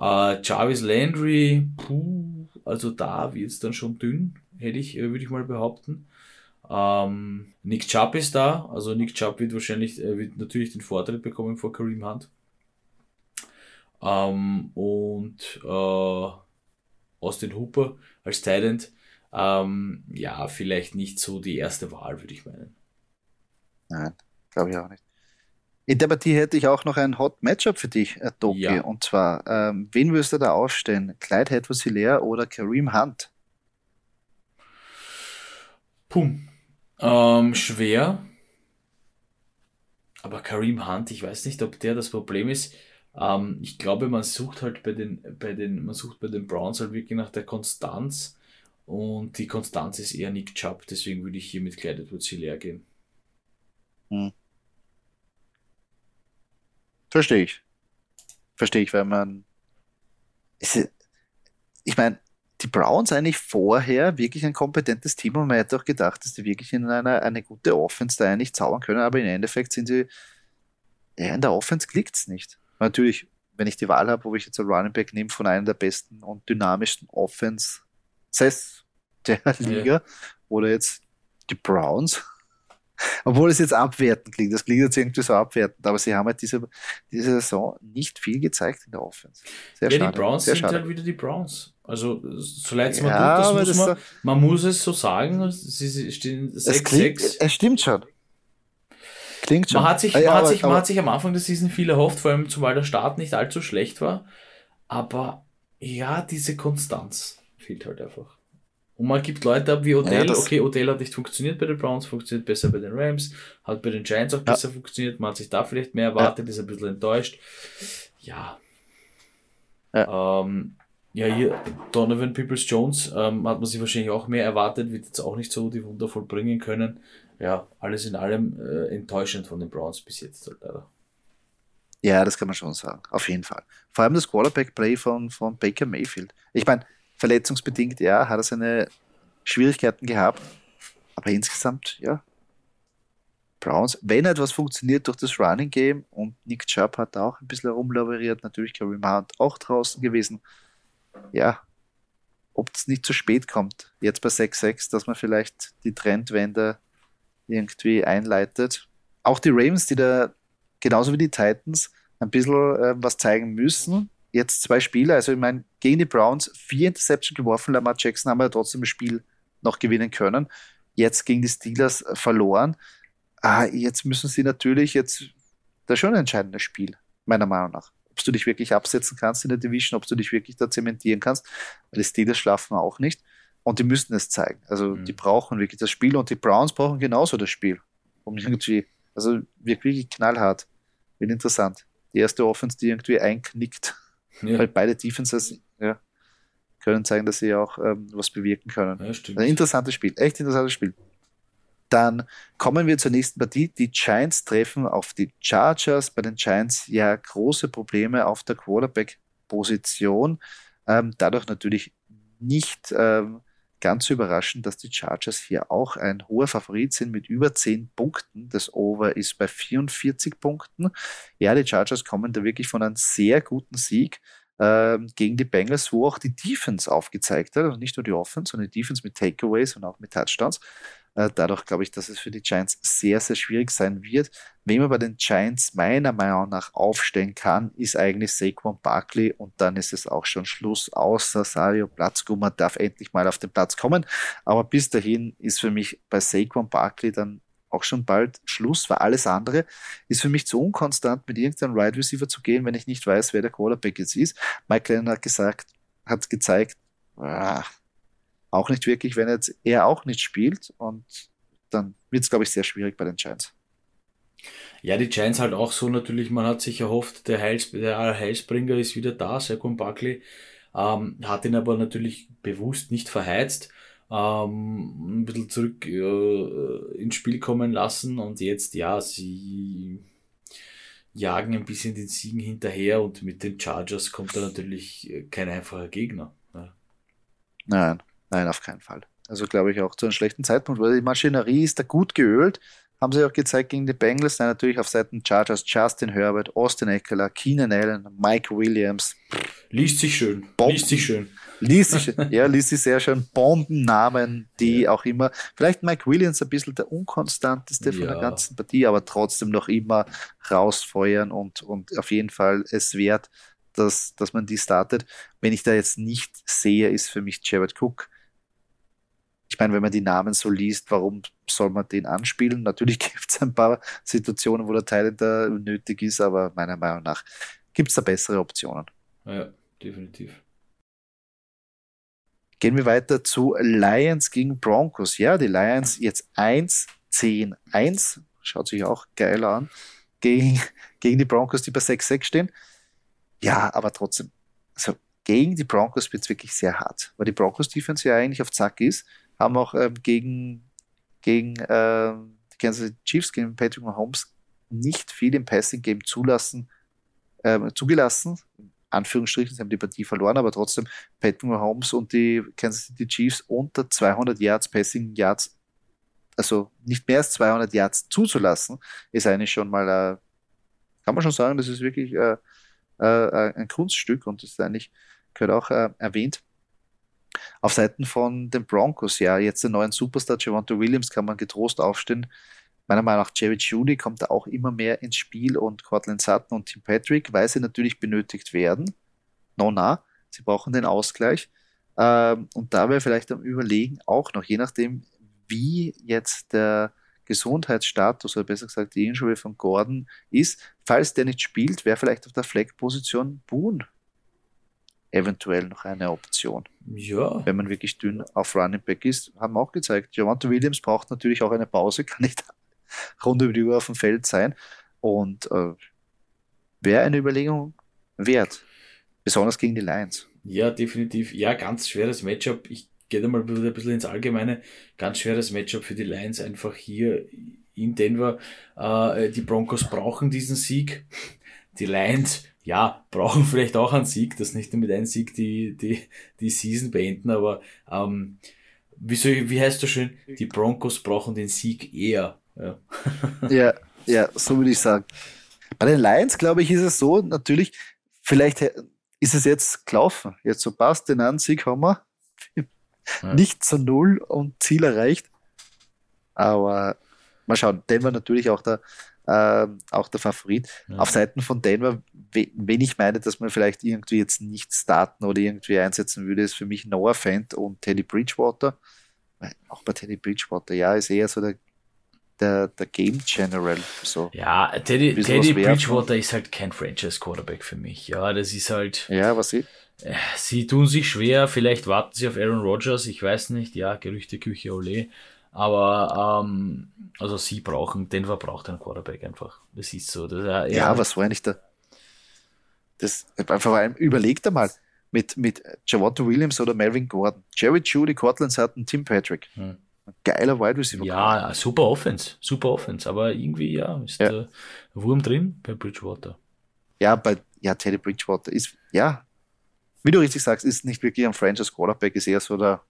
äh, Jarvis Landry, puh, also da wird es dann schon dünn, hätte ich, äh, würde ich mal behaupten. Ähm, Nick Chubb ist da, also Nick Chubb wird wahrscheinlich, äh, wird natürlich den Vortritt bekommen vor Kareem Hunt. Ähm, und äh, Austin Hooper als Talent, ähm, ja, vielleicht nicht so die erste Wahl, würde ich meinen. Nein, glaube ich auch nicht. In der Partie hätte ich auch noch ein Hot Matchup für dich, äh, Doki. Ja. Und zwar, ähm, wen würdest du da aufstellen? Clyde Edwards Hilaire oder Kareem Hunt? Pum. Ähm, schwer. Aber Kareem Hunt, ich weiß nicht, ob der das Problem ist. Ähm, ich glaube, man sucht halt bei den, bei den, man sucht bei den Browns halt wirklich nach der Konstanz. Und die Konstanz ist eher Nick Chubb, deswegen würde ich hier mit Clyde Edwards Hilaire gehen. Verstehe ich. Verstehe ich, weil man. Ich meine, die Browns eigentlich vorher wirklich ein kompetentes Team und man hätte auch gedacht, dass die wirklich in einer eine gute Offense da eigentlich zaubern können, aber im Endeffekt sind sie. Ja, in der Offense klickt es nicht. Natürlich, wenn ich die Wahl habe, wo ich jetzt einen Running Back nehme von einer der besten und dynamischsten Offenses der Liga oder jetzt die Browns, obwohl es jetzt abwertend klingt, das klingt jetzt irgendwie so abwertend, aber sie haben halt diese, diese Saison nicht viel gezeigt in der Offense. Sehr ja, schade. die Browns sehr sind schade. halt wieder die Browns. Also, so leid es mir Ja, tut, das muss das man, man muss es so sagen. Sie, stehen Es klingt, 6-6. es stimmt schon. Klingt schon. Man hat, sich, man, ja, hat aber- sich, man aber- hat sich am Anfang der Season viel erhofft, vor allem zumal der Start nicht allzu schlecht war. Aber ja, diese Konstanz fehlt halt einfach. Und man gibt Leute ab wie Odell. das- okay, Odell hat nicht funktioniert bei den Browns, funktioniert besser bei den Rams, hat bei den Giants auch Ja. besser funktioniert. Man hat sich da vielleicht mehr erwartet, ist ein bisschen enttäuscht. Ja. Ähm, ja, hier Donovan Peoples Jones ähm, hat man sich wahrscheinlich auch mehr erwartet, wird jetzt auch nicht so die Wunder vollbringen können. Ja, alles in allem äh, enttäuschend von den Browns bis jetzt halt leider. Ja, das kann man schon sagen. Auf jeden Fall. Vor allem das Quarterback-Play von, von Baker Mayfield. Ich meine, verletzungsbedingt, ja, hat er seine Schwierigkeiten gehabt. Aber insgesamt, ja. Browns, wenn etwas funktioniert durch das Running Game und Nick Chubb hat da auch ein bisschen herumlaveriert, natürlich Kareem Hunt auch draußen gewesen. Ja, ob es nicht zu spät kommt, jetzt bei 6-6, dass man vielleicht die Trendwende irgendwie einleitet. Auch die Ravens, die da genauso wie die Titans ein bisschen äh, was zeigen müssen. Jetzt zwei Spiele, also ich meine, gegen die Browns vier Interception geworfen, Lamar Jackson haben wir ja trotzdem das Spiel noch gewinnen können. Jetzt gegen die Steelers äh, verloren. Ah, jetzt müssen sie natürlich jetzt, das ist schon ein entscheidendes Spiel, meiner Meinung nach. Ob du dich wirklich absetzen kannst in der Division, ob du dich wirklich da zementieren kannst, weil die Steelers schlafen auch nicht. Und die müssen es zeigen. Also Mhm. die brauchen wirklich das Spiel und die Browns brauchen genauso das Spiel, um irgendwie Also wirklich knallhart. Wird interessant. Die erste Offense, die irgendwie einknickt, ja. weil beide Defenses ja, können zeigen, dass sie auch ähm, was bewirken können. Ja, Ein interessantes Spiel, echt interessantes Spiel. Dann kommen wir zur nächsten Partie. Die Giants treffen auf die Chargers. Bei den Giants ja große Probleme auf der Quarterback-Position. Ähm, dadurch natürlich nicht ähm, ganz überraschend, dass die Chargers hier auch ein hoher Favorit sind mit über 10 Punkten. Das Over ist bei 44 Punkten. Ja, die Chargers kommen da wirklich von einem sehr guten Sieg äh, gegen die Bengals, wo auch die Defense aufgezeigt hat, also nicht nur die Offense, sondern die Defense mit Takeaways und auch mit Touchdowns. Äh, dadurch glaube ich, dass es für die Giants sehr, sehr schwierig sein wird. Wen man bei den Giants meiner Meinung nach aufstellen kann, ist eigentlich Saquon Barkley und dann ist es auch schon Schluss, außer Sario Platzgummer darf endlich mal auf den Platz kommen. Aber bis dahin ist für mich bei Saquon Barkley dann auch schon bald Schluss, weil alles andere ist für mich zu unkonstant, mit irgendeinem Wide Receiver zu gehen, wenn ich nicht weiß, wer der Quarterback jetzt ist. Mike Lennon hat gesagt, hat gezeigt, ah, auch nicht wirklich, wenn jetzt er auch nicht spielt. Und dann wird es, glaube ich, sehr schwierig bei den Giants. Ja, die Giants halt auch so natürlich, man hat sich erhofft, der, Heils, der Heilsbringer ist wieder da, Saquon Buckley, ähm, hat ihn aber natürlich bewusst nicht verheizt, ähm, ein bisschen zurück äh, ins Spiel kommen lassen und jetzt, ja, sie jagen ein bisschen den Siegen hinterher und mit den Chargers kommt da natürlich kein einfacher Gegner. Ja. Nein, Nein, auf keinen Fall. Also glaube ich auch zu einem schlechten Zeitpunkt, weil die Maschinerie ist da gut geölt. Haben sie auch gezeigt gegen die Bengals. Nein, natürlich auf Seiten Chargers Justin Herbert, Austin Eckler, Keenan Allen, Mike Williams. Liest sich schön. Bomben. Liest sich schön. Liest sich, ja, liest sich sehr schön. Bombennamen, die ja. auch immer, vielleicht Mike Williams ein bisschen der unkonstanteste von ja. der ganzen Partie, aber trotzdem noch immer rausfeuern und, und auf jeden Fall es wert, dass, dass man die startet. Wenn ich da jetzt nicht sehe, ist für mich Jared Cook ich meine, wenn man die Namen so liest, warum soll man den anspielen? Natürlich gibt es ein paar Situationen, wo der Teil da nötig ist, aber meiner Meinung nach gibt es da bessere Optionen. Ja, definitiv. Gehen wir weiter zu Lions gegen Broncos. Ja, die Lions jetzt 1, 10, 1. Schaut sich auch geil an. Gegen, gegen die Broncos, die bei 6-6 stehen. Ja, aber trotzdem, also gegen die Broncos wird es wirklich sehr hart, weil die Broncos-Defense ja eigentlich auf Zack ist haben auch ähm, gegen, gegen äh, die Kansas City Chiefs, gegen Patrick Mahomes, nicht viel im Passing-Game zulassen, äh, zugelassen. Anführungsstrichen, sie haben die Partie verloren, aber trotzdem Patrick Mahomes und die Kansas City Chiefs unter 200 Yards Passing Yards, also nicht mehr als 200 Yards zuzulassen, ist eigentlich schon mal, äh, kann man schon sagen, das ist wirklich äh, äh, ein Kunststück und das ist eigentlich, gehört auch äh, erwähnt. Auf Seiten von den Broncos, ja, jetzt den neuen Superstar Javante Williams kann man getrost aufstehen. Meiner Meinung nach, Jerry Judy kommt da auch immer mehr ins Spiel und Cortland Sutton und Tim Patrick, weil sie natürlich benötigt werden. No, na, sie brauchen den Ausgleich. Ähm, und da wäre vielleicht am Überlegen auch noch, je nachdem, wie jetzt der Gesundheitsstatus oder besser gesagt die Injury von Gordon ist, falls der nicht spielt, wäre vielleicht auf der Fleckposition Boone eventuell noch eine Option. Ja. Wenn man wirklich dünn auf Running Back ist, haben wir auch gezeigt. Javante Williams braucht natürlich auch eine Pause, kann nicht rund über die Uhr auf dem Feld sein. Und äh, wäre eine Überlegung wert. Besonders gegen die Lions. Ja, definitiv. Ja, ganz schweres Matchup. Ich gehe da mal ein bisschen ins Allgemeine. Ganz schweres Matchup für die Lions einfach hier in Denver. Äh, die Broncos brauchen diesen Sieg. Die Lions ja, brauchen vielleicht auch einen Sieg, das nicht nur mit einem Sieg die, die, die Season beenden, aber ähm, wie, soll, wie heißt das schön? Die Broncos brauchen den Sieg eher. Ja, ja, ja so würde ich sagen. Bei den Lions, glaube ich, ist es so, natürlich, vielleicht ist es jetzt gelaufen. Jetzt so passt, den einen Sieg haben wir. Ja. Nicht zu null und Ziel erreicht. Aber mal schauen, Denver natürlich auch der, äh, auch der Favorit. Ja. Auf Seiten von Denver wenn ich meine, dass man vielleicht irgendwie jetzt nicht starten oder irgendwie einsetzen würde, ist für mich Noah Fent und Teddy Bridgewater. Auch bei Teddy Bridgewater, ja, ist eher so der, der, der Game General. So. Ja, Teddy, Teddy Bridgewater ist halt kein Franchise Quarterback für mich. Ja, das ist halt. Ja, was sie? Äh, sie tun sich schwer, vielleicht warten sie auf Aaron Rodgers, ich weiß nicht, ja, Gerüchteküche, ole. Aber ähm, also sie brauchen, Denver braucht einen Quarterback einfach. Das ist so. Das, ja, ja, was war eigentlich da? Das, vor allem, überlegt einmal, mit, mit Javonte Williams oder Melvin Gordon. Jerry Judy, Cortland Sutton, Tim Patrick. Hm. Geiler Wide Receiver. Ja, super Offense, super Offense, aber irgendwie, ja, ist ja. der Wurm drin bei Bridgewater. Ja, bei, ja, Teddy Bridgewater ist, ja, wie du richtig sagst, ist nicht wirklich ein Franchise Quarterback, ist eher so der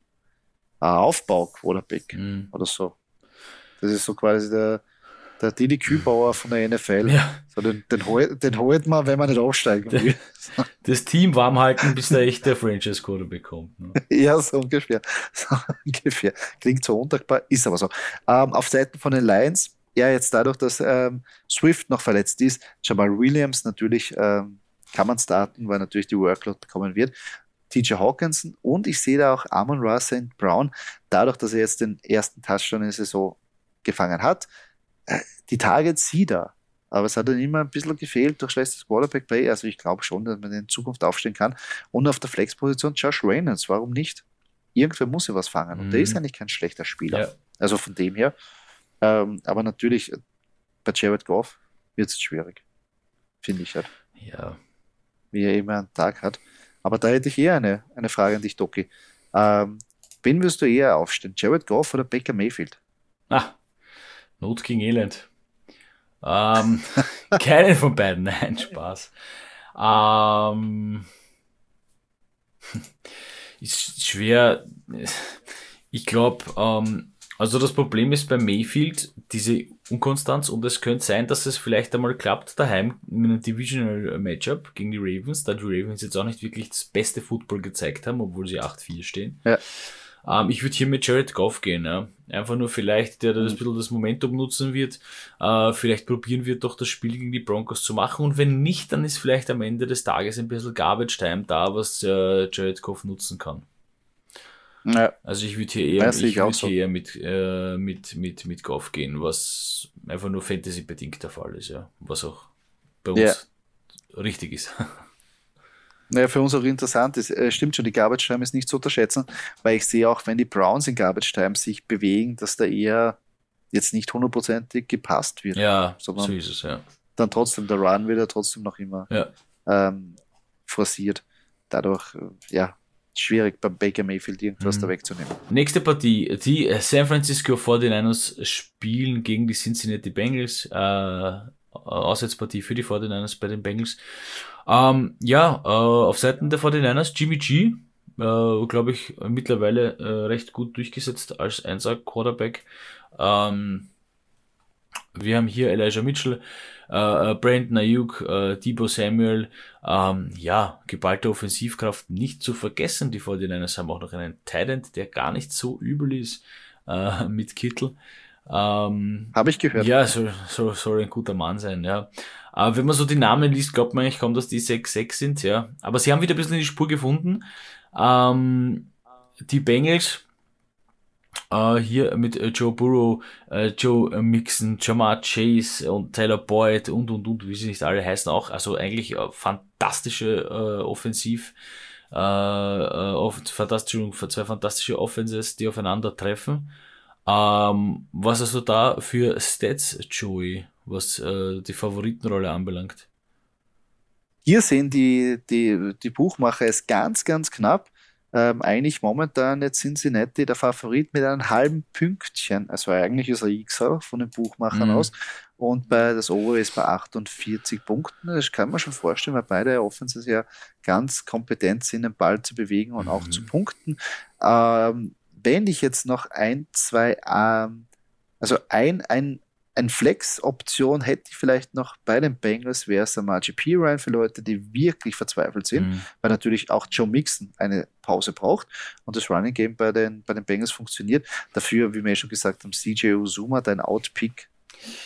Aufbau Quarterback mhm. oder so. Das ist so quasi der, der Didi Kübauer von der NFL. Ja. So, den, den, hol, den holt man, wenn man nicht aufsteigen will. Das Team warm halten, bis der echte Franchise Quarterback kommt. Ne? Ja, so ungefähr. So ungefähr. Klingt so undankbar, ist aber so. Ähm, auf Seiten von den Lions, ja, jetzt dadurch, dass ähm, Swift noch verletzt ist, Jamal Williams natürlich ähm, kann man starten, weil natürlich die Workload kommen wird. TJ Hawkinson und ich sehe da auch Amon Ross St. Brown, dadurch, dass er jetzt den ersten Touchdown in der Saison gefangen hat. Äh, die Targets sieht er, aber es hat dann immer ein bisschen gefehlt durch schlechtes Quarterback-Play. Also ich glaube schon, dass man in Zukunft aufstehen kann. Und auf der Flex-Position Josh Reynolds, warum nicht? Irgendwer muss ja was fangen. Und mhm. der ist eigentlich kein schlechter Spieler. Ja. Also von dem her. Ähm, aber natürlich, äh, bei Jared Goff wird es schwierig. Finde ich halt. Ja. Wie er immer einen Tag hat. Aber da hätte ich eher eine, eine Frage an dich, Doki. Ähm, wen wirst du eher aufstellen? Jared Goff oder Baker Mayfield? Ah, Not gegen Elend. Ähm, keinen von beiden, nein, Spaß. Ähm, ist schwer. Ich glaube, ähm, also das Problem ist bei Mayfield diese Unkonstanz und es könnte sein, dass es vielleicht einmal klappt daheim in einem Divisional Matchup gegen die Ravens, da die Ravens jetzt auch nicht wirklich das beste Football gezeigt haben, obwohl sie 8-4 stehen. Ja. Ähm, ich würde hier mit Jared Goff gehen. Ja. Einfach nur vielleicht, der das mhm. bisschen das Momentum nutzen wird. Äh, vielleicht probieren wir doch das Spiel gegen die Broncos zu machen. Und wenn nicht, dann ist vielleicht am Ende des Tages ein bisschen Garbage Time da, was äh, Jared Goff nutzen kann. Ja. Also ich würde hier eher, ich ich würd so. hier eher mit, äh, mit, mit, mit Goff gehen, was einfach nur Fantasy-bedingt der Fall ist, ja. Was auch bei uns ja. richtig ist. Naja, für uns auch interessant ist, äh, stimmt schon, die Garbage Time ist nicht zu unterschätzen, weil ich sehe auch, wenn die Browns in Garbage Time sich bewegen, dass da eher jetzt nicht hundertprozentig gepasst wird. Ja, so ist es, ja. Dann trotzdem, der Run wird ja trotzdem noch immer ja. ähm, forciert. Dadurch, äh, ja, schwierig beim Baker Mayfield irgendwas mhm. da wegzunehmen. Nächste Partie. Die San Francisco 49ers spielen gegen die Cincinnati Bengals. Äh, Auswärtspartie für die 49ers bei den Bengals. Ähm, ja, äh, auf Seiten der 49ers, Jimmy G, äh, glaube ich, mittlerweile äh, recht gut durchgesetzt als Einser Quarterback. Ähm, wir haben hier Elijah Mitchell, äh, äh Brandon Ayuk, äh, Debo Samuel, ähm, ja, geballte Offensivkraft nicht zu vergessen. Die 49ers haben auch noch einen Talent, der gar nicht so übel ist, äh, mit Kittel. Ähm, Habe ich gehört. Ja, soll, soll, soll ein guter Mann sein, ja. Aber wenn man so die Namen liest, glaubt man eigentlich kaum, dass die 6-6 sind, ja. Aber sie haben wieder ein bisschen in die Spur gefunden. Ähm, die Bengals, äh, hier mit äh, Joe Burrow, äh, Joe Mixon, Jamar Chase und Tyler Boyd und und und, wie sie nicht alle heißen auch. Also eigentlich fantastische Offensiv, äh, äh, fantastische, zwei fantastische Offenses, die aufeinandertreffen. Ähm, was hast du da für Stats, Joey, was die Favoritenrolle anbelangt? Hier sehen die, die, die Buchmacher es ganz, ganz knapp. Ähm, eigentlich momentan jetzt Cincinnati der Favorit mit einem halben Pünktchen. Also eigentlich ist er Xer von den Buchmachern mhm. aus. Und bei das Over ist bei 48 Punkten. Das kann man schon vorstellen, weil beide Offenses ja ganz kompetent sind, den Ball zu bewegen und mhm. auch zu punkten. Ähm, wenn ich jetzt noch ein, zwei, ähm, also ein, ein, ein Flex-Option hätte ich vielleicht noch bei den Bengals, wäre es einmal GP Ryan für Leute, die wirklich verzweifelt sind, mhm. weil natürlich auch Joe Mixon eine Pause braucht und das Running Game bei den, bei den Bengals funktioniert. Dafür, wie wir eh schon gesagt haben, CJ Uzuma, dein Outpick,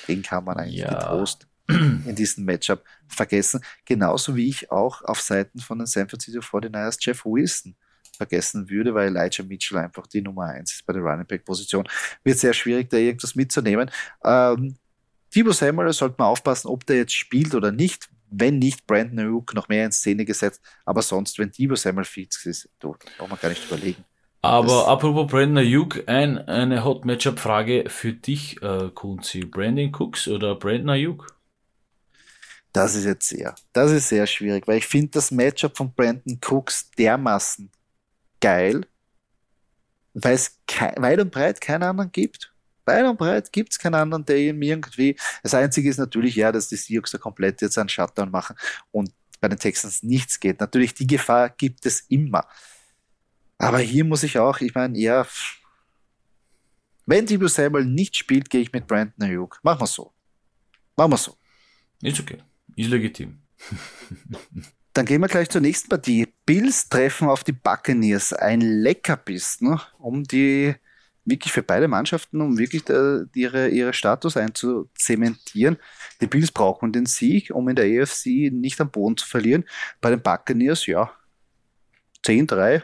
den kann man eigentlich ja. getrost in diesem Matchup vergessen. Genauso wie ich auch auf Seiten von den San Francisco 49ers Jeff Wilson vergessen würde, weil Elijah Mitchell einfach die Nummer eins ist bei der Running Back Position. Wird sehr schwierig, da irgendwas mitzunehmen. Ähm, Thibaut Samuel sollte man aufpassen, ob der jetzt spielt oder nicht. Wenn nicht, Brandon Ayuk noch mehr in Szene gesetzt. Aber sonst, wenn Thibaut Samuel fix ist, braucht man gar nicht überlegen. Aber das, apropos Brandon Ayuk, ein, eine Hot Matchup-Frage für dich, äh, Kunzi. Brandon Cooks oder Brandon Ayuk? Das ist jetzt sehr, das ist sehr schwierig, weil ich finde das Matchup von Brandon Cooks dermaßen geil, weil es weit und breit keinen anderen gibt. Weit und breit gibt es keinen anderen, der ihm irgendwie. Das Einzige ist natürlich ja, dass die Seahawks da komplett jetzt einen Shutdown machen und bei den Texans nichts geht. Natürlich, die Gefahr gibt es immer. Aber hier muss ich auch, ich meine, ja, wenn Debo Samuel nicht spielt, gehe ich mit Brandon Ayuk. Machen wir so. Machen wir so. Ist okay. Ist legitim. Dann gehen wir gleich zur nächsten Partie. Bills treffen auf die Buccaneers. Ein Leckerbiss, ne? um die wirklich für beide Mannschaften, um wirklich der, ihre, ihre Status einzuzementieren. Die Bills brauchen den Sieg, um in der AFC nicht am Boden zu verlieren. Bei den Buccaneers, ja, 10-3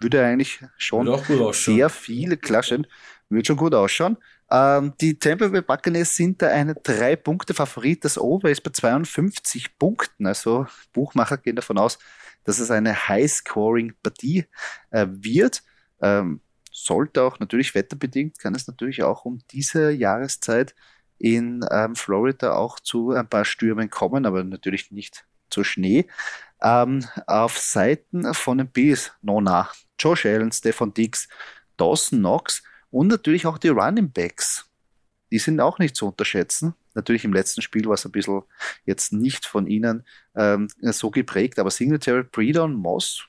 würde eigentlich schon sehr viel klaschen. Würde schon gut ausschauen. Ähm, die Tampa Bay Buccaneers sind da eine drei Punkte Favorit. Das Over ist bei 52 Punkten. Also Buchmacher gehen davon aus, dass es eine High-Scoring-Partie äh, wird. Ähm, sollte auch natürlich wetterbedingt, kann es natürlich auch um diese Jahreszeit in ähm, Florida auch zu ein paar Stürmen kommen, aber natürlich nicht zu Schnee. Ähm, auf Seiten von den Bills, Nona, Josh Allen, Stefan Dix, Dawson Knox und natürlich auch die Running Backs. Die sind auch nicht zu unterschätzen. Natürlich im letzten Spiel war es ein bisschen jetzt nicht von ihnen ähm, so geprägt, aber Singletary, Breeder und Moss,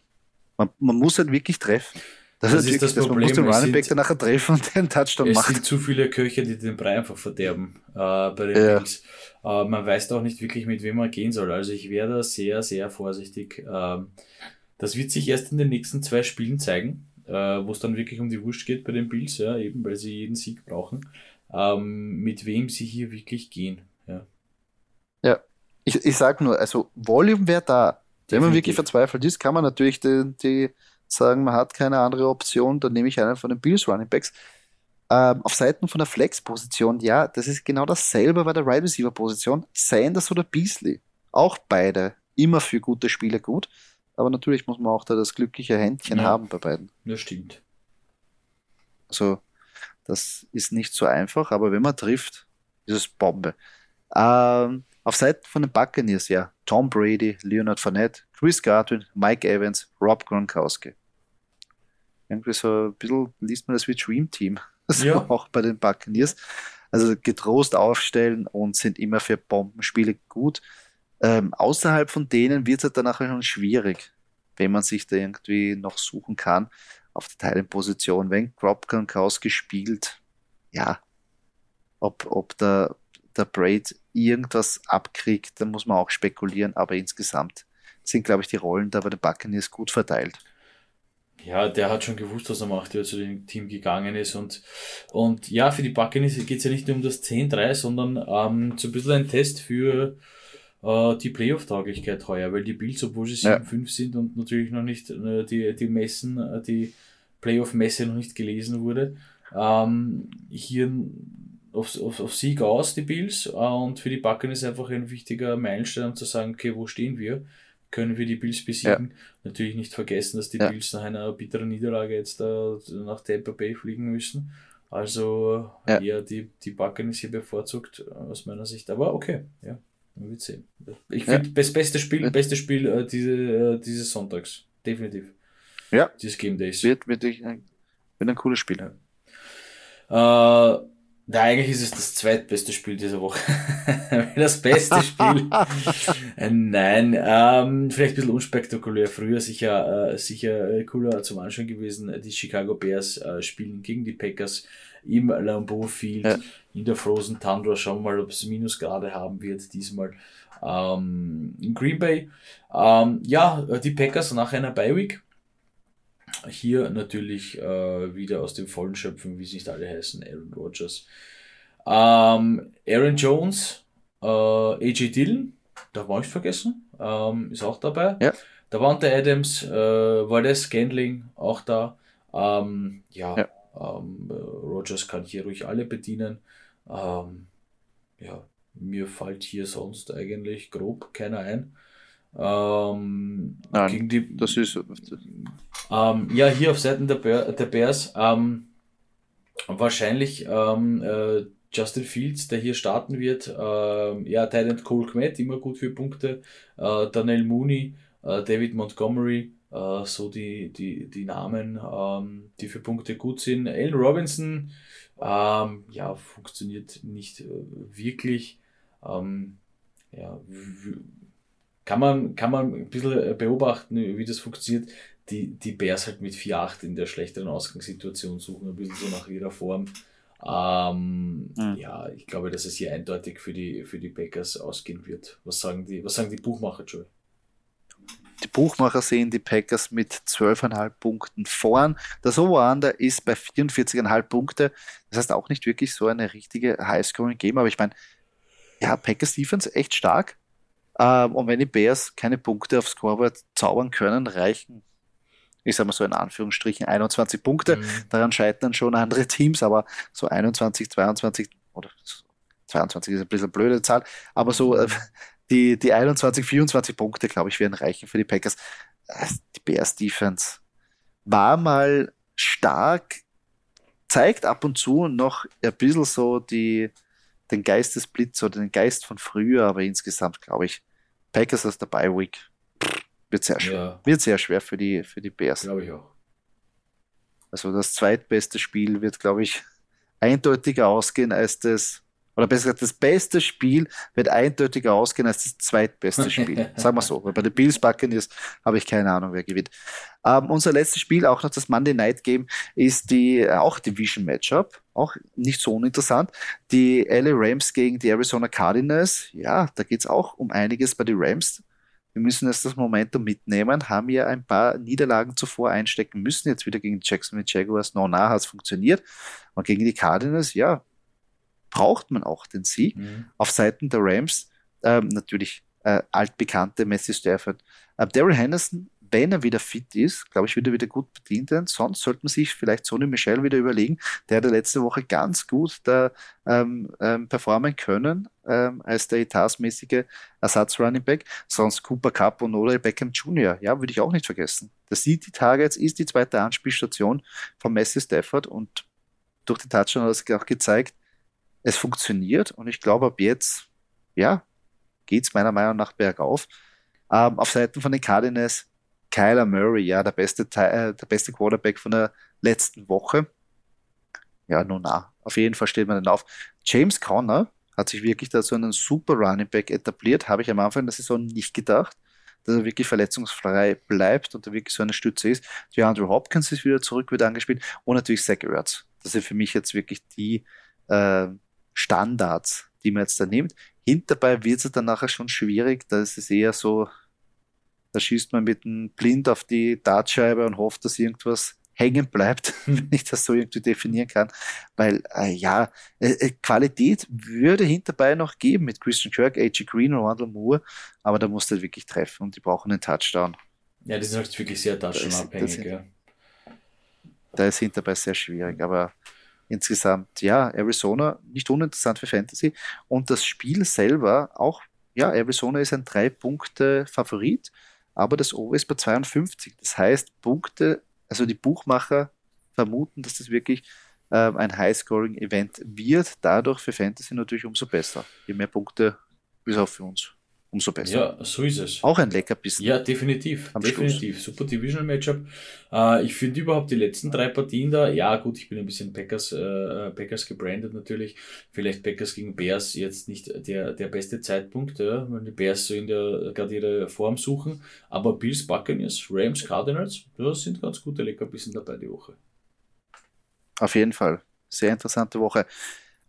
man, man muss halt wirklich treffen. Das, das ist, das Problem. Man muss den Running Back dann nachher treffen und den Touchdown es machen. Es sind zu viele Köche, die den Brei einfach verderben äh, bei den ja. Bills. Äh, man weiß auch nicht wirklich, mit wem man gehen soll. Also ich wäre da sehr, sehr vorsichtig. Ähm, das wird sich erst in den nächsten zwei Spielen zeigen, äh, wo es dann wirklich um die Wurst geht bei den Bills, ja, eben weil sie jeden Sieg brauchen. Ähm, mit wem sie hier wirklich gehen. Ja, ja. ich, ich sag nur, also Volume wäre da. Wenn man wirklich verzweifelt ist, kann man natürlich die, die sagen, man hat keine andere Option, dann nehme ich einen von den Bills Running Backs. Ähm, auf Seiten von der Flex-Position, ja, das ist genau dasselbe bei der Wide Receiver-Position. Sanders oder Beasley. Auch beide immer für gute Spiele gut. Aber natürlich muss man auch da das glückliche Händchen ja, haben bei beiden. Das stimmt. Also, das ist nicht so einfach, aber wenn man trifft, ist es Bombe. Ähm, auf Seiten von den Buccaneers, ja, Tom Brady, Leonard Fournette, Chris Godwin, Mike Evans, Rob Gronkowski. Irgendwie so ein bisschen liest man das wie Dream Team. Ja. auch bei den Buccaneers. Also getrost aufstellen und sind immer für Bombenspiele gut. Ähm, außerhalb von denen wird es halt danach schon schwierig, wenn man sich da irgendwie noch suchen kann auf der Teilenposition. Wenn Rob Gronkowski spielt, ja, ob, ob der, der Braid irgendwas abkriegt, dann muss man auch spekulieren, aber insgesamt sind, glaube ich, die Rollen da bei den Buccaneers gut verteilt. Ja, der hat schon gewusst, was er macht, wie er zu dem Team gegangen ist. Und, und ja, für die Buccaneers geht es ja nicht nur um das 10-3, sondern ähm, so ein bisschen ein Test für äh, die Playoff-Tauglichkeit heuer, weil die Bills, obwohl sie 7-5 ja. sind und natürlich noch nicht äh, die, die Messen, äh, die Playoff-Messe noch nicht gelesen wurde, ähm, hier auf, auf, auf Sieg aus, die Bills. Äh, und für die Buccaneers einfach ein wichtiger Meilenstein, um zu sagen, okay, wo stehen wir? können wir die Bills besiegen. Ja. Natürlich nicht vergessen, dass die ja. Bills nach einer bitteren Niederlage jetzt da nach Tampa Bay fliegen müssen. Also ja. eher die, die Backen ist hier bevorzugt aus meiner Sicht. Aber okay, ja, man wird sehen. Ich finde das beste Spiel, beste Spiel äh, diese, äh, dieses Sonntags. Definitiv. Ja. Dieses Game Days. Wird, wird, wird ein cooles Spiel. Äh, na, eigentlich ist es das zweitbeste Spiel dieser Woche. das beste Spiel. Äh, nein, ähm, vielleicht ein bisschen unspektakulär. Früher sicher, äh, sicher äh, cooler zum Anschauen gewesen. Die Chicago Bears äh, spielen gegen die Packers im Lambeau Field ja. in der Frozen Tundra. Schauen wir mal, ob es Minusgrade haben wird diesmal ähm, in Green Bay. Ähm, ja, die Packers nach einer Bye Week hier natürlich äh, wieder aus dem Vollen schöpfen, wie sie nicht alle heißen, Aaron Rodgers. Ähm, Aaron Jones, äh, AJ Dillon, darf man nicht vergessen, ähm, ist auch dabei. Ja. Da war unter Adams, äh, Valdez Scandling auch da. Ähm, ja, ja. Ähm, Rogers kann hier ruhig alle bedienen. Ähm, ja, mir fällt hier sonst eigentlich grob keiner ein. Ähm, Nein, gegen die, das ist. ähm, ja, hier auf Seiten der, Bear, der Bears. Ähm, wahrscheinlich ähm, äh, Justin Fields, der hier starten wird. Ähm, ja, Thailand Cole Kmet, immer gut für Punkte. Äh, Daniel Mooney, äh, David Montgomery, äh, so die, die, die Namen, ähm, die für Punkte gut sind. Allen Robinson, ähm, ja, funktioniert nicht äh, wirklich. Ähm, ja, kann man, kann man ein bisschen äh, beobachten, wie das funktioniert. Die, die Bears halt mit 4-8 in der schlechteren Ausgangssituation suchen, ein bisschen so nach ihrer Form. Ähm, mhm. Ja, ich glaube, dass es hier eindeutig für die, für die Packers ausgehen wird. Was sagen die, was sagen die Buchmacher, Joel? Die Buchmacher sehen die Packers mit 12,5 Punkten vorn. Das Over-Under ist bei 44,5 Punkte. Das heißt auch nicht wirklich so eine richtige High-Scoring-Game, aber ich meine, ja, Packers Defense echt stark. Ähm, und wenn die Bears keine Punkte aufs Scoreboard zaubern können, reichen, ich sage mal so in Anführungsstrichen, 21 Punkte. Mhm. Daran scheitern schon andere Teams, aber so 21, 22 oder 22 ist ein bisschen eine blöde Zahl, aber so äh, die, die 21, 24 Punkte, glaube ich, werden reichen für die Packers. Die Bears Defense war mal stark, zeigt ab und zu noch ein bisschen so die, den Geistesblitz oder den Geist von früher, aber insgesamt glaube ich, Packers aus der Bye Week wird sehr schwer. Ja. Wird sehr schwer für die, für die Bears. Glaube ich auch. Also das zweitbeste Spiel wird, glaube ich, eindeutiger ausgehen als das oder besser gesagt, das beste Spiel wird eindeutiger ausgehen als das zweitbeste Spiel. Sagen wir so. Weil bei den Bills Buccaneers habe ich keine Ahnung, wer gewinnt. Ähm, unser letztes Spiel, auch noch das Monday Night Game, ist die äh, auch Division Matchup. Auch nicht so uninteressant. Die LA Rams gegen die Arizona Cardinals. Ja, da geht es auch um einiges bei den Rams. Wir müssen jetzt das Momentum mitnehmen, haben ja ein paar Niederlagen zuvor einstecken müssen. Jetzt wieder gegen Jacksonville Jaguars. No, na, hat es funktioniert. Und gegen die Cardinals, ja, braucht man auch den Sieg. Mhm. Auf Seiten der Rams ähm, natürlich äh, altbekannte Messi Stafford. Äh, Daryl Henderson, wenn er wieder fit ist, glaube ich, wird er wieder gut bedient werden. Sonst sollte man sich vielleicht Sonny Michel wieder überlegen. Der hat letzte Woche ganz gut da ähm, ähm, performen können ähm, als der etatmäßige Ersatz-Running Back. Sonst Cooper Cup und Odell Beckham Jr. Ja, würde ich auch nicht vergessen. Das sieht die Targets, ist die zweite Anspielstation von Messi Stafford und durch die Touchdown hat es auch gezeigt, es funktioniert und ich glaube, ab jetzt, ja, geht es meiner Meinung nach bergauf. Ähm, auf Seiten von den Cardinals, Kyler Murray, ja, der beste, äh, der beste Quarterback von der letzten Woche. Ja, nun na, auf jeden Fall steht man dann auf. James Conner hat sich wirklich da so einen super Running Back etabliert, habe ich am Anfang der Saison nicht gedacht, dass er wirklich verletzungsfrei bleibt und da wirklich so eine Stütze ist. Die Andrew Hopkins ist wieder zurück, wird angespielt und natürlich Zach Ertz. Das sind für mich jetzt wirklich die äh, Standards, die man jetzt da nimmt. Hinterbei wird es dann nachher schon schwierig, da ist es eher so, da schießt man mit einem Blind auf die Dartscheibe und hofft, dass irgendwas hängen bleibt, wenn ich das so irgendwie definieren kann. Weil, äh, ja, äh, äh Qualität würde hinterbei noch geben mit Christian Kirk, A.G. Green und Randall Moore, aber da musst du halt wirklich treffen und die brauchen einen Touchdown. Ja, die sind halt wirklich sehr touchdown-abhängig, ja. Da ist hinterbei sehr schwierig, aber insgesamt, ja, Arizona nicht uninteressant für Fantasy. Und das Spiel selber auch, ja, Arizona ist ein Drei-Punkte-Favorit, aber das Over ist bei 52. Das heißt, Punkte, also die Buchmacher vermuten, dass das wirklich äh, ein High-Scoring-Event wird. Dadurch für Fantasy natürlich umso besser. Je mehr Punkte ist auch für uns umso besser. Ja, so ist es. Auch ein Leckerbissen. Ja, definitiv. definitiv. Schluss. Super Divisional Matchup. Äh, ich finde überhaupt die letzten drei Partien da, ja gut, ich bin ein bisschen Packers, äh, Packers gebrandet natürlich. Vielleicht Packers gegen Bears jetzt nicht der, der beste Zeitpunkt, ja, weil die Bears so in der gerade ihre Form suchen. Aber Bills, Buccaneers, Rams, Cardinals, das sind ganz gute Leckerbissen dabei die Woche. Auf jeden Fall. Sehr interessante Woche.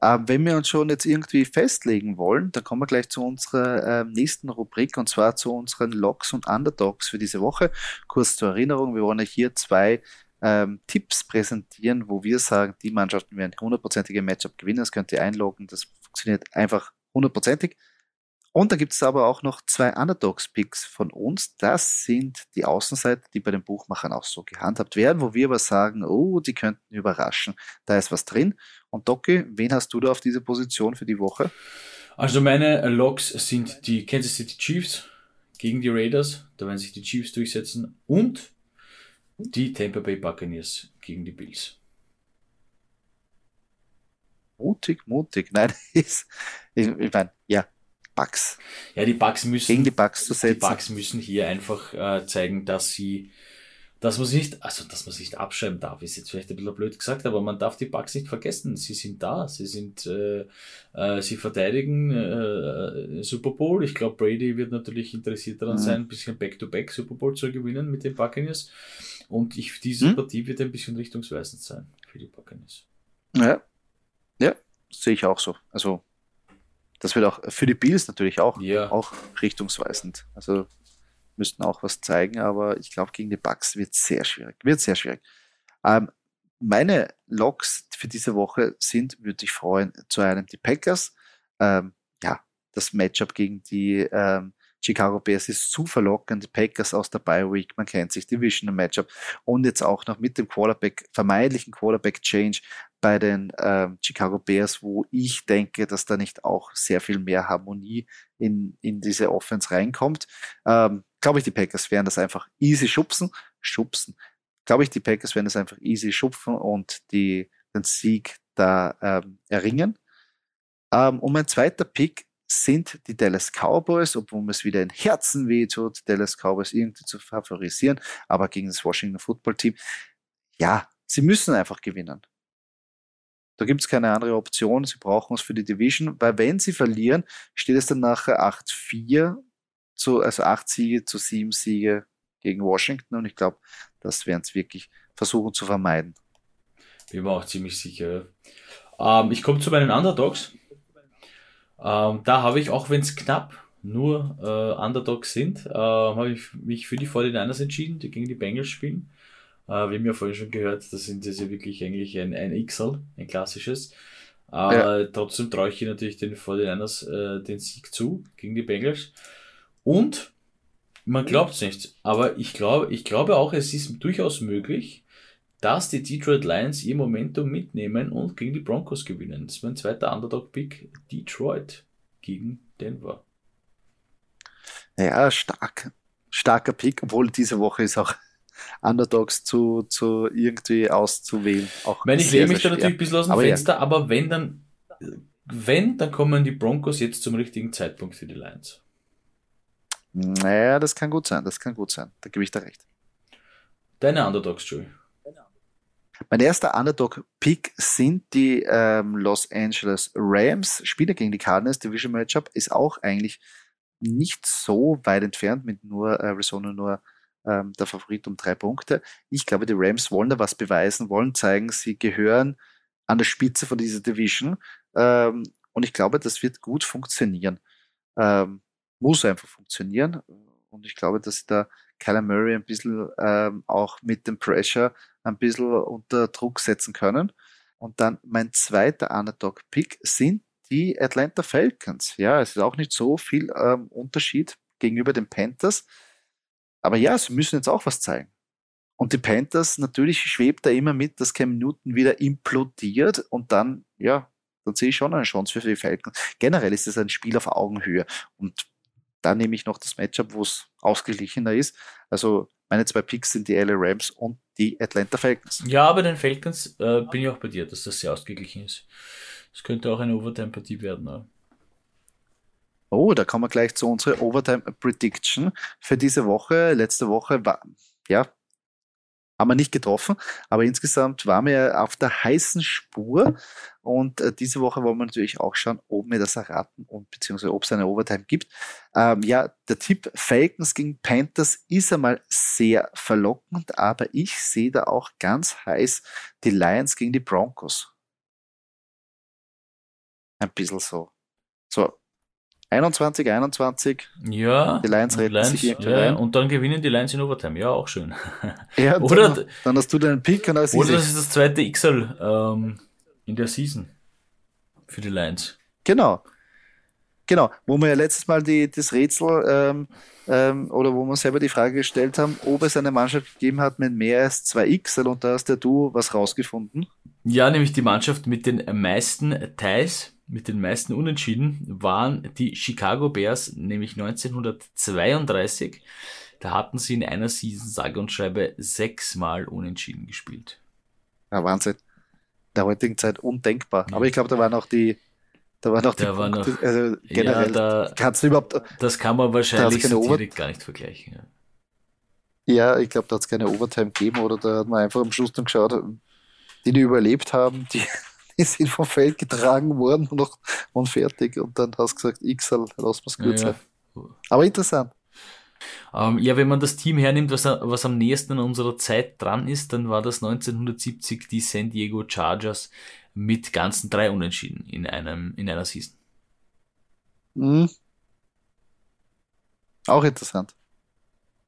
Ähm, wenn wir uns schon jetzt irgendwie festlegen wollen, dann kommen wir gleich zu unserer äh, nächsten Rubrik und zwar zu unseren Logs und Underdogs für diese Woche. Kurz zur Erinnerung, wir wollen euch hier zwei ähm, Tipps präsentieren, wo wir sagen, die Mannschaften werden hundertprozentige Matchup gewinnen. Das könnt ihr einloggen, das funktioniert einfach hundertprozentig. Und da gibt es aber auch noch zwei Underdogs-Picks von uns. Das sind die Außenseiter, die bei den Buchmachern auch so gehandhabt werden, wo wir aber sagen, oh, die könnten überraschen. Da ist was drin. Und Doki, wen hast du da auf diese Position für die Woche? Also meine Logs sind die Kansas City Chiefs gegen die Raiders, da werden sich die Chiefs durchsetzen und die Tampa Bay Buccaneers gegen die Bills. Mutig, mutig. Nein, ich, ich meine, ja, Bucks. Ja, die Bucks müssen gegen die Bucks zu setzen. Die Bucks müssen hier einfach äh, zeigen, dass sie dass man sich nicht, also dass man sich nicht abschreiben darf, ist jetzt vielleicht ein bisschen blöd gesagt, aber man darf die Bugs nicht vergessen. Sie sind da, sie sind, äh, äh, sie verteidigen äh, Super Bowl. Ich glaube, Brady wird natürlich interessiert daran mhm. sein, ein bisschen Back-to-Back -back Super Bowl zu gewinnen mit den Buccaneers. Und ich, diese mhm. Partie wird ein bisschen richtungsweisend sein für die Buccaneers. Ja, ja, sehe ich auch so. Also das wird auch für die Bills natürlich auch, ja. auch richtungsweisend. Also müssten auch was zeigen, aber ich glaube, gegen die Bucks wird sehr schwierig. Wird sehr schwierig. Ähm, meine Logs für diese Woche sind, würde ich freuen, zu einem die Packers. Ähm, ja, das Matchup gegen die ähm, Chicago Bears ist zu verlockend. Die Packers aus der Bye Week, man kennt sich, Division Matchup und jetzt auch noch mit dem Quarterback, vermeintlichen Quarterback Change bei den ähm, Chicago Bears, wo ich denke, dass da nicht auch sehr viel mehr Harmonie in, in diese Offense reinkommt. Ähm, Glaube ich, die Packers werden das einfach easy schubsen, schubsen. Glaube ich, die Packers werden das einfach easy schupfen und die, den Sieg da ähm, erringen. Ähm, und mein zweiter Pick sind die Dallas Cowboys, obwohl mir es wieder in Herzen wehtut, Dallas Cowboys irgendwie zu favorisieren, aber gegen das Washington Football Team. Ja, sie müssen einfach gewinnen. Da gibt es keine andere Option. Sie brauchen es für die Division, weil wenn sie verlieren, steht es dann nachher 8-4, zu, also 8 Siege zu 7 Siege gegen Washington und ich glaube, das werden es wirklich versuchen zu vermeiden. Bin mir auch ziemlich sicher. Ähm, ich komme zu meinen Underdogs. Ähm, da habe ich, auch wenn es knapp nur äh, Underdogs sind, äh, habe ich mich für die 49ers entschieden, die gegen die Bengals spielen. Äh, wir haben ja vorhin schon gehört, das sind das ja wirklich eigentlich ein, ein XL, ein klassisches. Äh, ja. Trotzdem traue ich hier natürlich den 49ers äh, den Sieg zu gegen die Bengals. Und man glaubt es nicht, aber ich glaube, ich glaube auch, es ist durchaus möglich, dass die Detroit Lions ihr Momentum mitnehmen und gegen die Broncos gewinnen. Das ist mein zweiter Underdog-Pick, Detroit gegen Denver. Ja, stark. Starker Pick, obwohl diese Woche ist auch Underdogs zu, zu irgendwie auszuwählen. Auch ich meine, ich lehne mich da natürlich ein bisschen aus dem aber Fenster, ja. aber wenn dann, wenn, dann kommen die Broncos jetzt zum richtigen Zeitpunkt für die Lions. Naja, das kann gut sein, das kann gut sein. Da gebe ich dir recht. Deine Underdogs, Joey. Mein erster Underdog-Pick sind die ähm, Los Angeles Rams. Spieler gegen die Cardinals, Division Matchup, ist auch eigentlich nicht so weit entfernt mit nur äh, Arizona nur ähm, der Favorit um drei Punkte. Ich glaube, die Rams wollen da was beweisen, wollen zeigen, sie gehören an der Spitze von dieser Division. Ähm, und ich glaube, das wird gut funktionieren. Ähm, muss einfach funktionieren. Und ich glaube, dass da Kyler Murray ein bisschen ähm, auch mit dem Pressure ein bisschen unter Druck setzen können. Und dann mein zweiter Underdog-Pick sind die Atlanta Falcons. Ja, es ist auch nicht so viel ähm, Unterschied gegenüber den Panthers. Aber ja, sie müssen jetzt auch was zeigen. Und die Panthers, natürlich schwebt da immer mit, dass Cam Newton wieder implodiert und dann, ja, dann sehe ich schon eine Chance für die Falcons. Generell ist es ein Spiel auf Augenhöhe. Und da nehme ich noch das Matchup, wo es ausgeglichener ist. Also meine zwei Picks sind die LA Rams und die Atlanta Falcons. Ja, bei den Falcons äh, bin ich auch bei dir, dass das sehr ausgeglichen ist. Es könnte auch eine Overtime-Partie werden. Ja. Oh, da kommen wir gleich zu unserer Overtime Prediction für diese Woche. Letzte Woche war, ja, haben wir nicht getroffen, aber insgesamt waren wir auf der heißen Spur und äh, diese Woche wollen wir natürlich auch schauen, ob wir das erraten und beziehungsweise ob es eine Overtime gibt. Ähm, ja, der Tipp Falcons gegen Panthers ist einmal sehr verlockend, aber ich sehe da auch ganz heiß die Lions gegen die Broncos. Ein bisschen so. So, 21, 21. Ja. Die Lions retten Lions, sich irgendwie ja, rein. Und dann gewinnen die Lions in Overtime. Ja, auch schön. Ja, oder, dann, dann, hast du deinen Pick und Oder das ist das zweite XL ähm, in der Season. Für die Lions. Genau. Genau. Wo wir ja letztes Mal die, das Rätsel ähm, ähm, oder wo wir selber die Frage gestellt haben, ob es eine Mannschaft gegeben hat mit mehr als zwei XL und da hast ja du was rausgefunden. Ja, nämlich die Mannschaft mit den meisten Ties mit den meisten Unentschieden waren die Chicago Bears, nämlich 1932. Da hatten sie in einer Season, sage und schreibe, sechsmal Unentschieden gespielt. Ja, Wahnsinn. Der heutigen Zeit undenkbar. Ja. Aber ich glaube, da waren auch die, da waren auch die da war Punkte, noch, also generell, ja, da, kannst du überhaupt, das kann man wahrscheinlich so direkt gar nicht vergleichen. Ja. Ja, ich glaube, da hat es keine Overtime gegeben oder da hat man einfach am Schluss dann geschaut, die, die überlebt haben, die, die sind vom Feld getragen worden und noch und fertig. Und dann hast du gesagt, X, lass es gut sein. Ja. Aber interessant. Ähm, ja, wenn man das Team hernimmt, was, was am nächsten an unserer Zeit dran ist, dann war das 1970 die San Diego Chargers mit ganzen drei Unentschieden in, einem, in einer Season. Mhm. Auch interessant.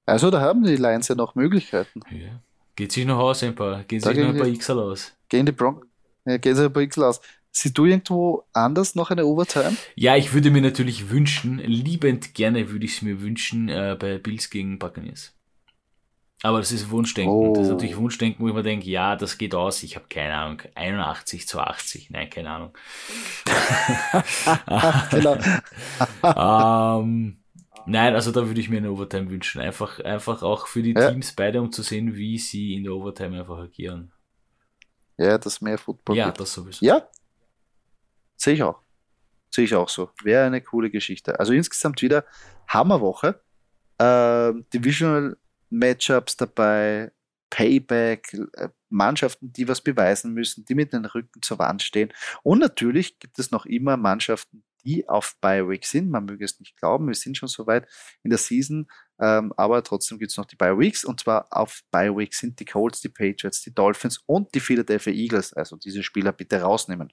Also da haben die Lions ja noch Möglichkeiten. Ja. Geht sich noch aus ein paar, gehen sich noch ein paar XL aus. Gehen die Bronx, ja, gehen sich ein paar XL aus. Siehst du irgendwo anders noch eine Overtime? Ja, ich würde mir natürlich wünschen, liebend gerne würde ich es mir wünschen, äh, bei Bills gegen Buccaneers. Aber das ist Wunschdenken. Oh. Das ist natürlich Wunschdenken, wo ich mir denke, ja, das geht aus. Ich habe keine Ahnung, 81 zu 80. Nein, keine Ahnung. genau. ähm, Nein, also da würde ich mir eine Overtime wünschen. Einfach, einfach auch für die ja. Teams beide, um zu sehen, wie sie in der Overtime einfach agieren. Ja, dass mehr Football Ja, gibt. das sowieso. Ja, sehe ich auch. Sehe ich auch so. Wäre eine coole Geschichte. Also insgesamt wieder Hammerwoche. Äh, Divisional Matchups dabei, Payback, äh, Mannschaften, die was beweisen müssen, die mit den Rücken zur Wand stehen. Und natürlich gibt es noch immer Mannschaften, die auf Bi-Week sind. Man möge es nicht glauben, wir sind schon so weit in der Season, ähm, aber trotzdem gibt es noch die Bi-Weeks und zwar auf Bi-Week sind die Colts, die Patriots, die Dolphins und die Philadelphia Eagles. Also diese Spieler bitte rausnehmen.